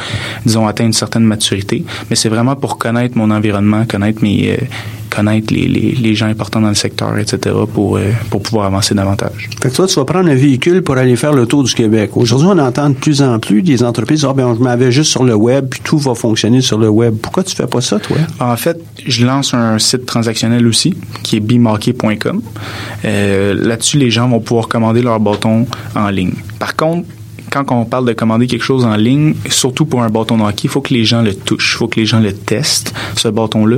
disons, atteint une certaine maturité. Mais c'est vraiment pour connaître mon environnement, connaître mes, euh, connaître les, les, les, gens importants dans le secteur, etc., pour, euh, pour pouvoir avancer davantage. Fait que toi, tu vas prendre un véhicule pour aller faire le tour du Québec. Aujourd'hui, on entend de plus en plus des entreprises, ah, ben, je m'avais juste sur le web, puis tout va fonctionner sur le web. Pourquoi tu fais pas ça, toi? En fait, je lance un site transactionnel aussi, qui est bimarqué.com. Euh, Là-dessus, les gens vont pouvoir commander leur bâton en ligne. Par contre, quand on parle de commander quelque chose en ligne, surtout pour un bâton de il faut que les gens le touchent, il faut que les gens le testent, ce bâton-là.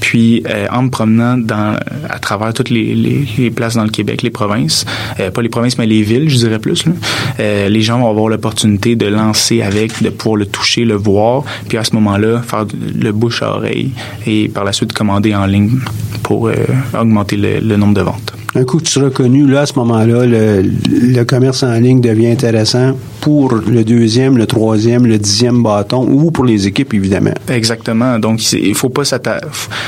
Puis, euh, en me promenant dans, à travers toutes les, les, places dans le Québec, les provinces, euh, pas les provinces, mais les villes, je dirais plus, là, euh, les gens vont avoir l'opportunité de lancer avec, de pouvoir le toucher, le voir, puis à ce moment-là, faire le bouche à oreille et par la suite commander en ligne pour augmenter le nombre de ventes. Un coup que tu seras connu, là, à ce moment-là, le, le, commerce en ligne devient intéressant pour le deuxième, le troisième, le dixième bâton ou pour les équipes, évidemment. Exactement. Donc, il faut pas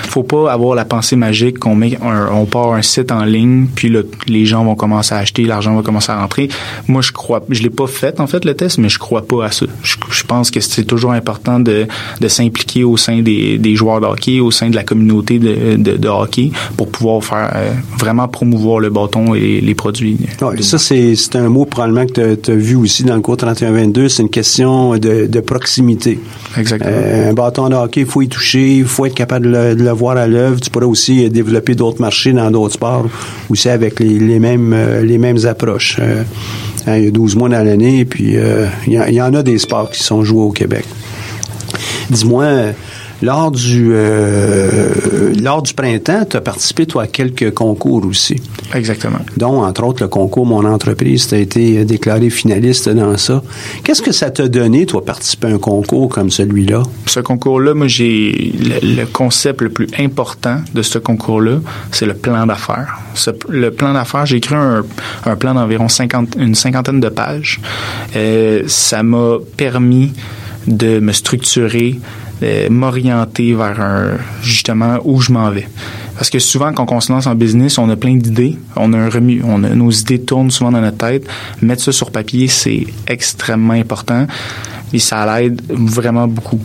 faut pas avoir la pensée magique qu'on met, un, on part un site en ligne, puis les gens vont commencer à acheter, l'argent va commencer à rentrer. Moi, je crois, je l'ai pas fait, en fait, le test, mais je crois pas à ça. Je, je pense que c'est toujours important de, de s'impliquer au sein des, des joueurs de hockey, au sein de la communauté de, de, de hockey pour pouvoir faire euh, vraiment promouvoir voir le bâton et les produits. ça, c'est un mot probablement que tu as, vu aussi dans le cours 31-22. C'est une question de, proximité. Exactement. Euh, un bâton de hockey, il faut y toucher, il faut être capable de le, voir à l'œuvre. Tu pourrais aussi développer d'autres marchés dans d'autres sports, aussi avec les, mêmes, euh, les mêmes approches. Euh, hein, il y a 12 mois dans l'année, puis il y, en a des sports qui sont joués au Québec. Dis-moi, lors du, euh, lors du printemps, tu as participé, toi, à quelques concours aussi. Exactement. Dont, entre autres, le concours Mon entreprise, tu as été déclaré finaliste dans ça. Qu'est-ce que ça t'a donné, toi, participer à un concours comme celui-là? Ce concours-là, moi, j'ai le, concept le plus important de ce concours-là, c'est le plan d'affaires. le plan d'affaires, j'ai écrit un, un plan d'environ 50, une cinquantaine de pages. Euh, ça m'a permis de me structurer, m'orienter vers justement où je m'en vais. Parce que souvent, quand on se lance en business, on a plein d'idées, on a un remis, on a, nos idées tournent souvent dans notre tête. Mettre ça sur papier, c'est extrêmement important et ça l'aide vraiment beaucoup.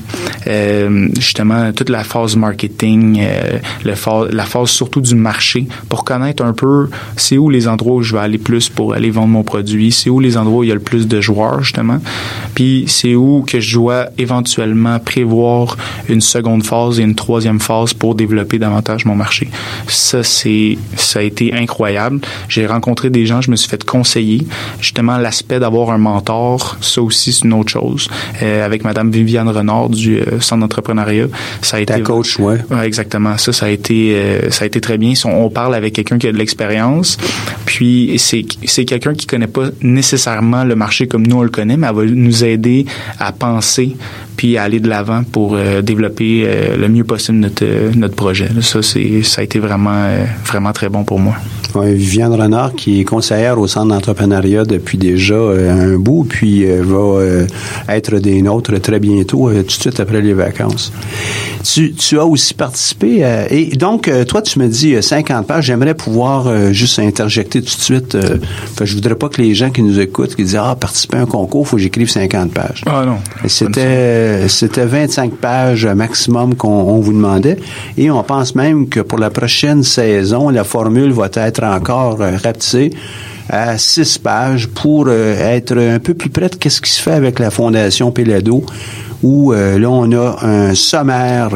Euh, justement, toute la phase marketing, euh, le la phase surtout du marché, pour connaître un peu c'est où les endroits où je vais aller plus pour aller vendre mon produit, c'est où les endroits où il y a le plus de joueurs, justement, puis c'est où que je dois éventuellement prévoir une seconde phase et une troisième phase pour développer davantage mon marché. Ça, c'est, ça a été incroyable. J'ai rencontré des gens, je me suis fait conseiller. Justement, l'aspect d'avoir un mentor, ça aussi, c'est une autre chose. Avec Madame Viviane Renard du Centre d'entrepreneuriat. Ça a été... Ta coach, ouais. ouais. Exactement. Ça, ça a été, ça a été très bien. On parle avec quelqu'un qui a de l'expérience, puis c'est, c'est quelqu'un qui connaît pas nécessairement le marché comme nous on le connaît, mais elle va nous aider à penser puis à aller de l'avant pour euh, développer euh, le mieux possible notre, euh, notre projet. Ça, c'est, ça a été vraiment, vraiment très bon pour moi. Oui, Viviane Renard, qui est conseillère au Centre d'entrepreneuriat depuis déjà un bout, puis va être des nôtres très bientôt, tout de suite après les vacances. Tu, tu as aussi participé, et donc, toi, tu me dis 50 pages, j'aimerais pouvoir juste interjecter tout de suite, que je voudrais pas que les gens qui nous écoutent, qui disent, ah, participer à un concours, faut que j'écrive 50 pages. Ah non. C'était c'était 25 pages maximum qu'on vous demandait. Et on pense même que pour la prochaine saison, la formule va être encore euh, rapetissée à 6 pages pour euh, être un peu plus près de ce qui se fait avec la Fondation Pelado où euh, là, on a un sommaire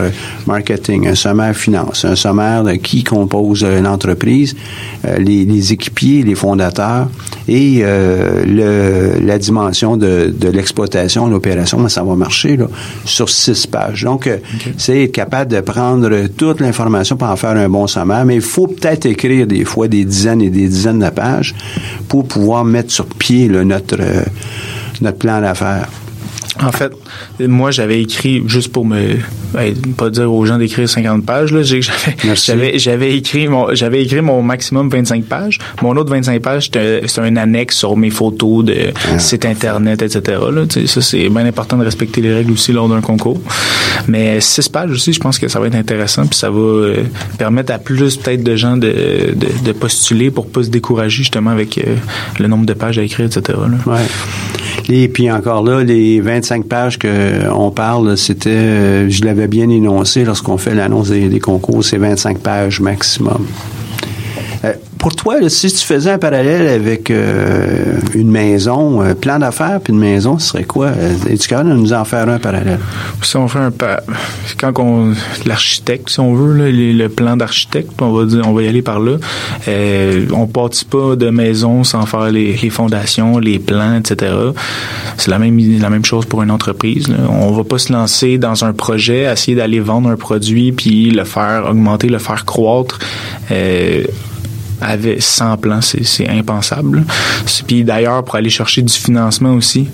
marketing, un sommaire finance, un sommaire de qui compose l'entreprise, les, les, équipiers, les fondateurs et le, la dimension de, de l'exploitation, l'opération, ça va marcher là, sur six pages. Donc, c'est être capable de prendre toute l'information pour en faire un bon sommaire, mais il faut peut-être écrire des fois des dizaines et des dizaines de pages pour pouvoir mettre sur pied notre, notre plan d'affaires. En fait, moi, j'avais écrit, juste pour me, ben, pas dire aux gens d'écrire 50 pages, là, j'avais, j'avais écrit mon, j'avais écrit mon maximum 25 pages. Mon autre 25 pages, c'était un annexe sur mes photos de ah. site internet, etc., là. Ça, c'est bien important de respecter les règles aussi lors d'un concours. Mais 6 pages aussi, je pense que ça va être intéressant, puis ça va euh, permettre à plus peut-être de gens de, de, postuler pour pas se décourager justement avec euh, le nombre de pages à écrire, etc., là. Ouais. Et puis encore là, les 25 pages qu'on parle, c'était, euh, je l'avais bien énoncé lorsqu'on fait l'annonce des, des concours, c'est 25 pages maximum pour toi, si tu faisais un parallèle avec euh, une maison, un plan d'affaires puis une maison, ce serait quoi? Euh, es-tu capable nous en faire un parallèle? Si on fait un quand on l'architecte, si on veut, le plan d'architecte, on va dire on va y aller par là. Euh, on partit pas de maison sans faire les, fondations, les plans, etc. C'est la même la même chose pour une entreprise. Là. On va pas se lancer dans un projet, essayer d'aller vendre un produit puis le faire augmenter, le faire croître. Euh, avec sans plan, c'est impensable. Puis d'ailleurs, pour aller chercher du financement aussi,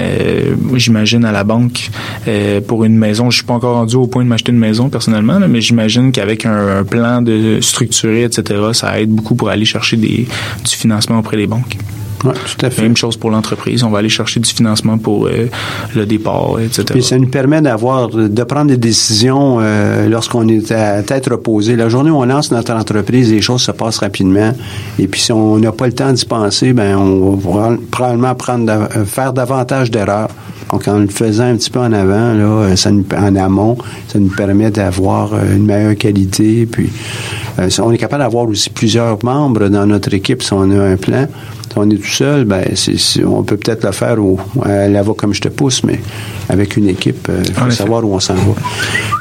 euh, j'imagine à la banque euh, pour une maison, je suis pas encore rendu au point de m'acheter une maison personnellement, mais j'imagine qu'avec un, plan de structuré, etc., ça aide beaucoup pour aller chercher du financement auprès des banques. Tout à fait. Même chose pour l'entreprise. On va aller chercher du financement pour euh, le départ, etc. Puis ça nous permet d'avoir, de prendre des décisions euh, lorsqu'on est à tête reposée. La journée où on lance notre entreprise, les choses se passent rapidement. Et puis si on n'a pas le temps d'y penser, ben on va probablement prendre, euh, faire davantage d'erreurs. Donc, en le faisant un petit peu en avant, là, ça nous, en amont, ça nous permet d'avoir une meilleure qualité. Puis, on est capable d'avoir aussi plusieurs membres dans notre équipe si on a un plan on est tout seul, ben, on peut peut-être le faire au, à la comme je te pousse, mais avec une équipe, il euh, faut savoir où on s'en va.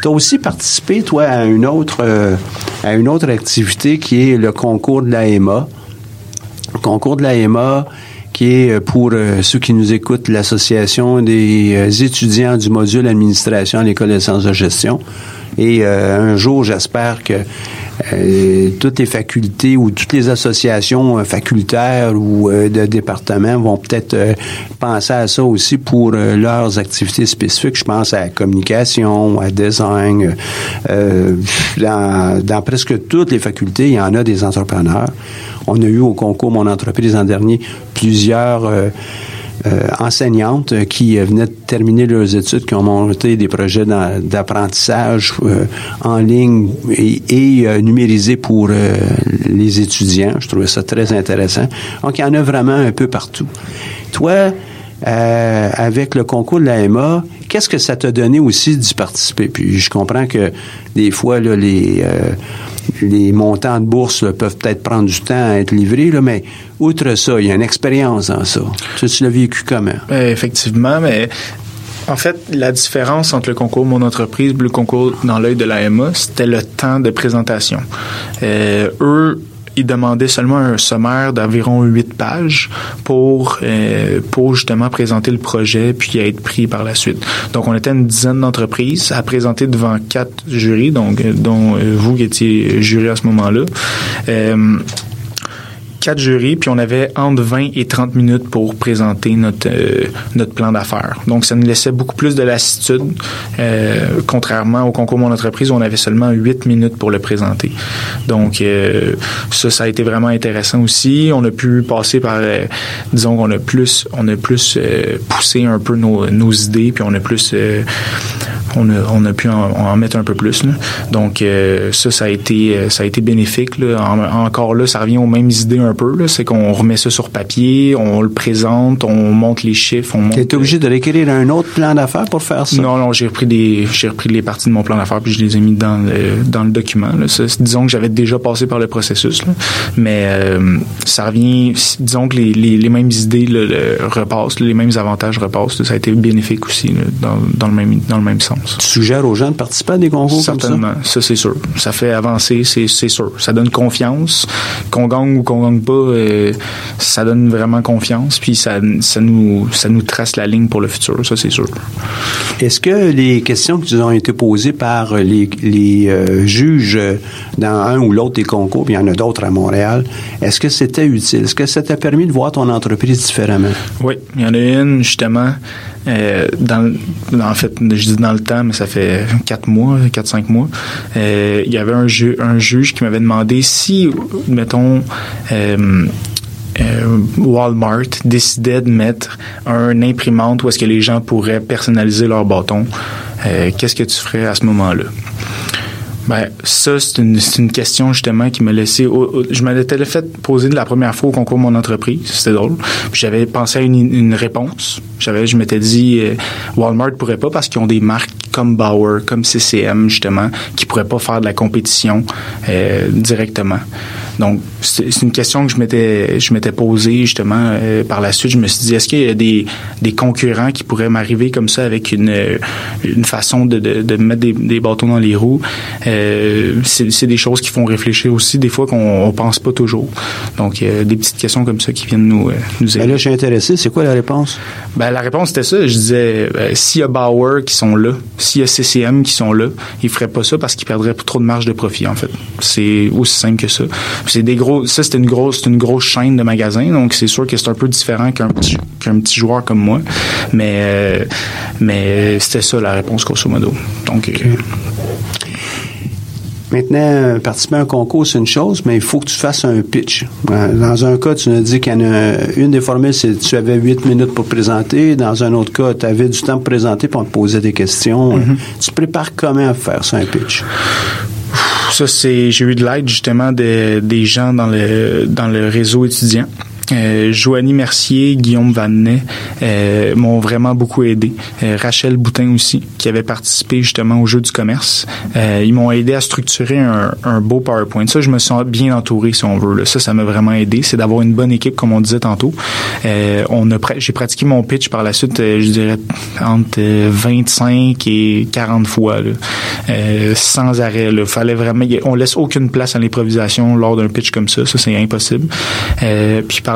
Tu as aussi participé, toi, à une autre euh, à une autre activité qui est le concours de l'AEMA. Le concours de l'AEMA, qui est euh, pour ceux qui nous écoutent l'association des étudiants du module administration à l'école des sciences de gestion. Et un jour, j'espère que euh, toutes les facultés ou toutes les associations euh, facultaires ou euh, de départements vont peut-être penser à ça aussi pour leurs activités spécifiques. Je pense à la communication, à design. Dans, dans, presque toutes les facultés, il y en a des entrepreneurs. On a eu au concours Mon entreprise en dernier plusieurs euh, enseignantes qui venaient de terminer leurs études, qui ont monté des projets d'apprentissage euh, en ligne et, euh, numérisés pour les étudiants. Je trouvais ça très intéressant. Donc, il y en a vraiment un peu partout. Toi, avec le concours de l'AMA, qu'est-ce que ça t'a donné aussi d'y participer? Puis je comprends que des fois, là, les, les montants de bourse peuvent peut-être prendre du temps à être livrés, là, mais outre ça, il y a une expérience dans ça. Tu, tu l'as vécu comment? Ben, effectivement, mais en fait, la différence entre le concours Mon entreprise et le concours dans l'œil de l'AMA, c'était le temps de présentation. Euh, eux, il demandait seulement un sommaire d'environ huit pages pour euh, pour justement présenter le projet puis être pris par la suite. Donc on était une dizaine d'entreprises à présenter devant quatre jurys, donc dont vous qui étiez jury à ce moment-là quatre puis on avait entre 20 et 30 minutes pour présenter notre, euh, notre plan d'affaires. Donc, ça nous laissait beaucoup plus de lassitude, euh, contrairement au concours Mon Entreprise où on avait seulement 8 minutes pour le présenter. Donc, euh, ça, ça a été vraiment intéressant aussi. On a pu passer par, disons qu'on a plus, on a plus poussé un peu nos, nos idées, puis on a plus on a, on a pu en, mettre un peu plus. Donc euh, ça, ça a été euh, ça a été bénéfique. Là. encore là, ça revient aux mêmes idées un peu. C'est qu'on remet ça sur papier, on le présente, on monte les chiffres. On monte, obligé de réécrire un autre plan d'affaires pour faire ça? Non, non, j'ai repris des j'ai repris les parties de mon plan d'affaires puis je les ai mis dans le, dans le document. Là. disons que j'avais déjà passé par le processus, mais euh, ça revient. Disons que les, les, mêmes idées le, repassent, les mêmes avantages repassent. ça a été bénéfique aussi dans, dans, le même dans le même sens. Tu suggères aux gens de participer à des concours Certainement, comme ça? ça c'est sûr. Ça fait avancer, c'est sûr. Ça donne confiance. Qu'on gagne ou qu'on gagne pas, euh, ça donne vraiment confiance. Puis ça, ça, nous, ça nous trace la ligne pour le futur, ça c'est sûr. Est-ce que les questions qui nous ont été posées par les, les euh, juges dans un ou l'autre des concours, puis il y en a d'autres à Montréal, est-ce que c'était utile? Est-ce que ça t'a permis de voir ton entreprise différemment? Oui, il y en a une justement euh, dans, en fait, je dis dans le temps, mais ça fait quatre mois, quatre cinq mois. Euh, il y avait un, ju un juge qui m'avait demandé si, mettons, euh, euh, Walmart décidait de mettre un imprimante où est-ce que les gens pourraient personnaliser leur bâton, euh, qu'est-ce que tu ferais à ce moment-là? Ben, ça, c'est une, une, question justement qui m'a laissé. je m'étais fait poser de la première fois au concours de mon entreprise. C'était drôle. Puis j'avais pensé à une, réponse. J'avais, je m'étais dit, euh, Walmart pourrait pas parce qu'ils ont des marques comme Bauer, comme CCM justement, qui pourraient pas faire de la compétition euh, directement. Donc, c'est une question que je m'étais je m'étais posée justement euh, par la suite. Je me suis dit, est-ce qu'il y a des, des concurrents qui pourraient m'arriver comme ça avec une, une façon de, de, mettre des, des, bâtons dans les roues? Euh, c'est des choses qui font réfléchir aussi, des fois qu'on pense pas toujours. Donc, il y a des petites questions comme ça qui viennent nous, euh, nous aider. Ben là, je suis intéressé. C'est quoi la réponse? Ben, la réponse, c'était ça. Je disais, ben, s'il y a Bauer qui sont là, s'il y a CCM qui sont là, ils feraient pas ça parce qu'ils perdraient trop de marge de profit, en fait. C'est aussi simple que ça c'est des gros. Ça, c'était une grosse, une grosse chaîne de magasins, donc c'est sûr que c'est un peu différent qu'un petit, qu'un petit joueur comme moi. Mais, euh, mais c'était ça la réponse grosso modo. Donc. Euh, Maintenant, participer à un concours, c'est une chose, mais il faut que tu fasses un pitch. Euh, dans un cas, tu nous dis qu'il y en a une des formules, c'est tu avais huit minutes pour présenter. Dans un autre cas, tu avais du temps pour présenter pour te poser des questions. Mm-hmm. Tu te prépares comment à faire ça, un pitch? Ça, c'est j'ai eu de l'aide justement de, des gens dans le dans le réseau étudiant. Euh, Joanie Mercier, Guillaume Vanet euh, m'ont vraiment beaucoup aidé. Euh, Rachel Boutin aussi, qui avait participé justement au jeu du commerce. Euh, ils m'ont aidé à structurer un, beau PowerPoint. Ça, je me sens bien entouré, si on veut. Là. Ça, ça m'a vraiment aidé. C'est d'avoir une bonne équipe, comme on disait tantôt. on a j'ai pratiqué mon pitch par la suite, je dirais, entre 25 et 40 fois, sans arrêt. Là. Fallait vraiment... On laisse aucune place à l'improvisation lors d'un pitch comme ça. Ça, c'est impossible.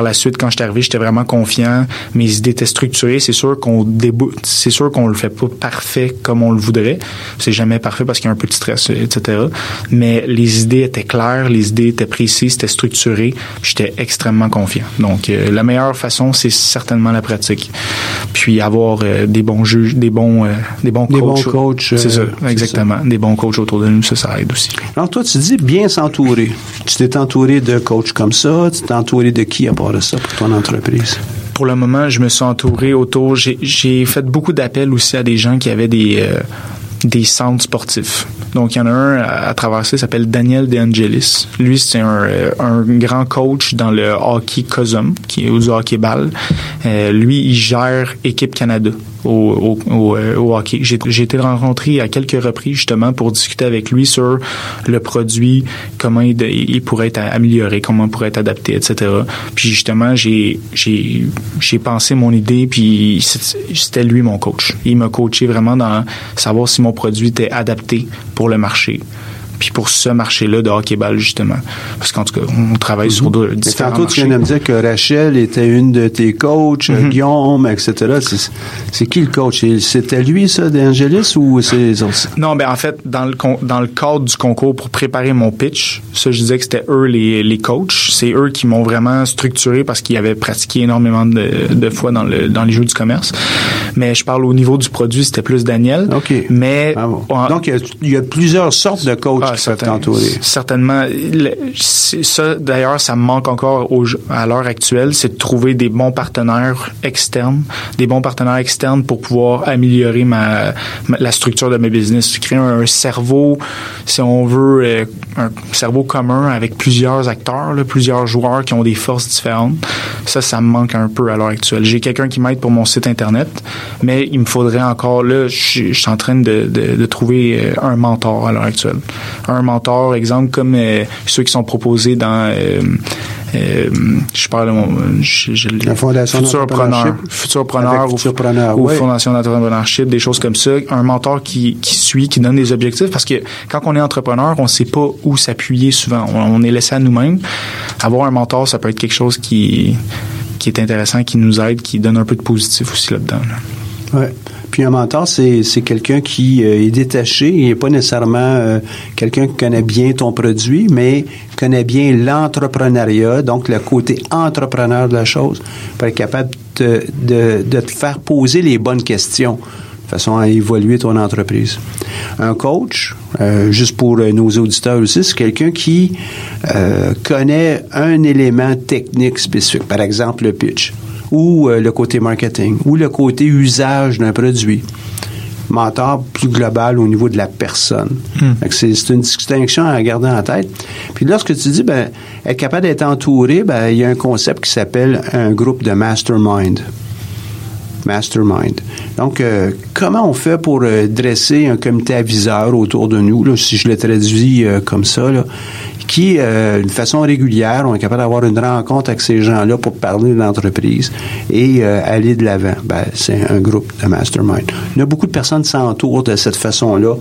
La suite, quand je suis arrivé, j'étais vraiment confiant. Mes idées étaient structurées. C'est sûr qu'on déboute, c'est sûr qu'on le fait pas parfait comme on le voudrait. C'est jamais parfait parce qu'il y a un peu de stress, etc. Mais les idées étaient claires, les idées étaient précises, c'était structuré. J'étais extrêmement confiant. Donc, euh, la meilleure façon, c'est certainement la pratique. Puis avoir euh, des bons juges, des bons, euh, des bons coachs. Des bons coachs. C'est ça, exactement. Des bons coachs autour de nous, ça, ça aide aussi. Alors, toi, tu dis bien s'entourer. Tu t'es entouré de coachs comme ça. Tu t'es entouré de qui à part Pour le moment, je me suis entouré autour. J'ai fait beaucoup d'appels aussi à des gens qui avaient des, euh, des centres sportifs. Donc, il y en a un à, traverser, s'appelle Daniel De Angelis. Lui, c'est un, euh, un, grand coach dans le hockey COSUM, qui est au hockey ball. Euh, lui, il gère Équipe Canada au, au, euh, hockey. J'ai été rencontré à quelques reprises justement pour discuter avec lui sur le produit, comment il, pourrait être amélioré, comment il pourrait être adapté, etc. Puis justement, j'ai j'ai pensé mon idée, puis c'était lui mon coach. Il m'a coaché vraiment dans savoir si mon produit était adapté pour le marché puis pour ce marché-là de hockey-ball, justement. Parce qu'en tout cas, on travaille sur Mhm. de, Mais différents tantôt, tu marchés. viens de me dire que Rachel était une de tes coachs, euh, Guillaume, etc. C'est- qui le coach? C'était lui, ça, d'Angelis, ou c'est les autres? Non, ben en fait, dans le dans le cadre du concours pour préparer mon pitch, ça je disais que c'était eux les, les coachs. C'est eux qui m'ont vraiment structuré parce qu'ils avaient pratiqué énormément de, de fois dans le dans les jeux du commerce. Mais je parle au niveau du produit, c'était plus Daniel. OK. Mais en- Donc, il y, a, il y a plusieurs sortes de coachs ah, qui peuvent certain- t'entourer. Certainement. Le- ça, d'ailleurs, ça me manque encore au- à l'heure actuelle, c'est de trouver des bons partenaires externes, des bons partenaires externes pour pouvoir améliorer ma, ma- la structure de mes business. Créer un, un cerveau, si on veut, euh, un cerveau commun avec plusieurs acteurs, là, plusieurs joueurs qui ont des forces différentes. Ça, ça me manque un peu à l'heure actuelle. J'ai quelqu'un qui m'aide pour mon site internet, mais il me faudrait encore, là, je suis je suis en train de, de, de trouver euh, un mentor à l'heure actuelle. Un mentor, exemple, comme euh, ceux qui sont proposés dans, euh, euh, je parle de mon, je, je, La Fondation d'entrepreneurship. Futurpreneur ou, Futurpreneur, ou. Fondation d'entrepreneurship, des choses comme ça. Un mentor qui, qui suit, qui donne des objectifs, parce que quand on est entrepreneur, on sait pas où s'appuyer souvent. On, on est laissé à nous-mêmes. Avoir un mentor, ça peut être quelque chose qui qui est intéressant, qui nous aide, qui donne un peu de positif aussi là-dedans. là. Ouais. Puis un mentor, c'est quelqu'un qui euh, est détaché. Il n'est pas nécessairement euh, quelqu'un qui connaît bien ton produit, mais connaît bien l'entrepreneuriat, donc le côté entrepreneur de la chose, pour être capable de, te faire poser les bonnes questions de façon à évoluer ton entreprise. Un coach, euh, juste pour nos auditeurs aussi, c'est quelqu'un qui connaît un élément technique spécifique, par exemple le pitch, ou euh, le côté marketing, ou le côté usage d'un produit. Mentor plus global au niveau de la personne. Que C'est c'est une distinction à garder en tête. Puis lorsque tu dis, ben, être capable d'être entouré, ben, il y a un concept qui s'appelle un groupe de mastermind mastermind. Donc, euh, comment on fait pour euh, dresser un comité aviseur autour de nous, là, si je le traduis euh, comme ça, là, qui, euh, de façon régulière, on est capable d'avoir une rencontre avec ces gens-là pour parler de l'entreprise et euh, aller de l'avant. Ben, c'est un groupe de mastermind. Il y a beaucoup de personnes qui s'entourent de cette façon-là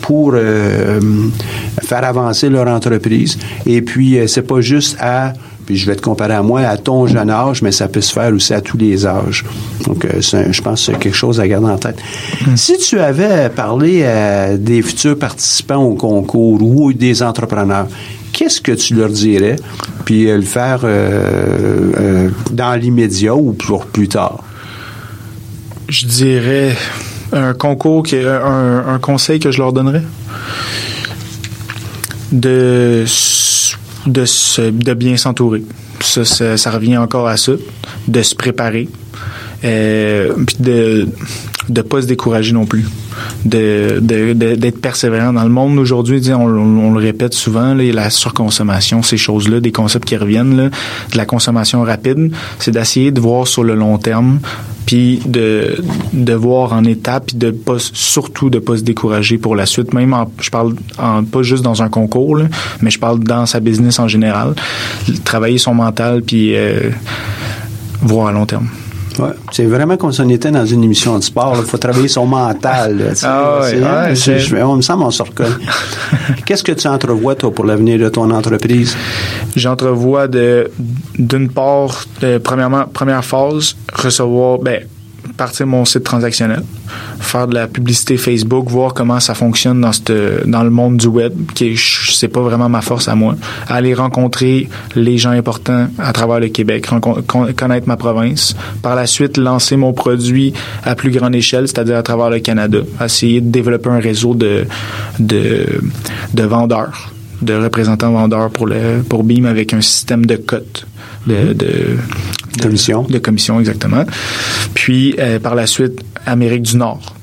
pour euh, faire avancer leur entreprise. Et puis, euh, c'est pas juste à puis je vais te comparer à moi, à ton jeune âge, mais ça peut se faire aussi à tous les âges. Donc, euh, c'est- je pense que c'est quelque chose à garder en tête. Si tu avais parlé à des futurs participants au concours ou des entrepreneurs, qu'est-ce que tu leur dirais? Puis euh, le faire euh, euh, dans l'immédiat ou pour plus tard? Je dirais un concours, un, conseil que je leur donnerais? De, de, bien s'entourer. Ça, ça, revient encore à ça. De se préparer. Puis de de pas se décourager non plus. De, d'être persévérant. Dans le monde aujourd'hui, on, le répète souvent, la surconsommation, ces choses-là, des concepts qui reviennent, de la consommation rapide, c'est d'essayer de voir sur le long terme, puis de, voir en étapes, puis de pas, surtout de pas se décourager pour la suite. Même, en- je parle en, pas juste dans un concours, mais je parle dans sa business en général. Travailler son mental, puis euh, voir à long terme. Ouais. C'est vraiment comme si on était dans une émission de sport. Il faut travailler son mental. là. Ah ouais, je- on me semble on se reconnaît. Qu'est-ce que tu entrevois, toi, pour l'avenir de ton entreprise? J'entrevois de d'une part, de, premièrement, première phase, recevoir, ben, partir mon site transactionnel, faire de la publicité Facebook, voir comment ça fonctionne dans cette, dans le monde du web, qui c'est pas vraiment ma force à moi. Aller rencontrer les gens importants à travers le Québec, connaître ma province. Par la suite, lancer mon produit à plus grande échelle, c'est-à-dire à travers le Canada. Essayer de développer un réseau de, de, de vendeurs de représentants vendeurs pour le pour Beam avec un système de cotes de, de, de Commission. de commission exactement puis euh, par la suite Amérique du Nord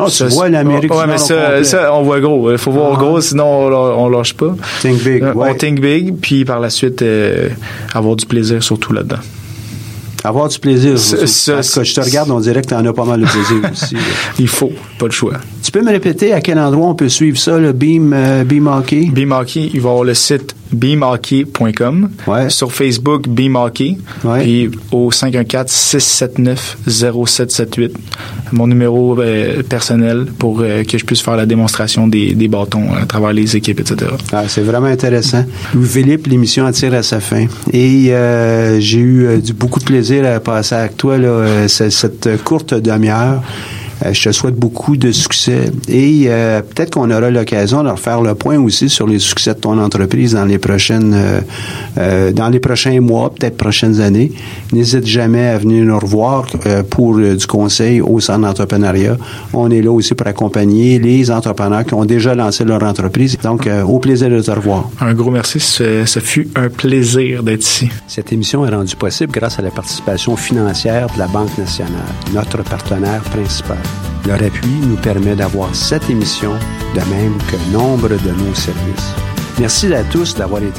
Oh, tu Ça, vois l'Amérique ouais, du mais ça, on voit gros. Il faut voir Ah. gros, sinon on, on lâche pas. Think big, Euh, ouais. On think big, puis par la suite, euh, avoir du plaisir surtout là-dedans. Avoir du plaisir. Parce que je te regarde, on dirait que tu en as pas mal de plaisir aussi. Il faut, pas le choix. Tu peux me répéter à quel endroit on peut suivre ça, le Beam, euh, Beam Hockey? Beam Hockey, il va y avoir le site beamhockey.com. Ouais. Sur Facebook. Ouais. Puis au 514-679-0778, mon numéro euh, personnel pour euh, que je puisse faire la démonstration des, des bâtons à travers les équipes, etc. Ah, c'est vraiment intéressant. Louis-Philippe, l'émission attire à sa fin. Et euh, j'ai eu euh, du, beaucoup de plaisir à passer avec toi là, euh, ce- cette courte demi-heure. Euh, je te souhaite beaucoup de succès et euh, peut-être qu'on aura l'occasion de refaire le point aussi sur les succès de ton entreprise dans les prochaines, euh, euh, dans les prochains mois, peut-être prochaines années. N'hésite jamais à venir nous revoir euh, pour du conseil au centre d'entrepreneuriat. On est là aussi pour accompagner les entrepreneurs qui ont déjà lancé leur entreprise. Donc, euh, au plaisir de te revoir. Un gros merci, ce, ce fut un plaisir d'être ici. Cette émission est rendue possible grâce à la participation financière de la Banque nationale, notre partenaire principal. Leur appui nous permet d'avoir cette émission, de même que nombre de nos services. Merci à tous d'avoir été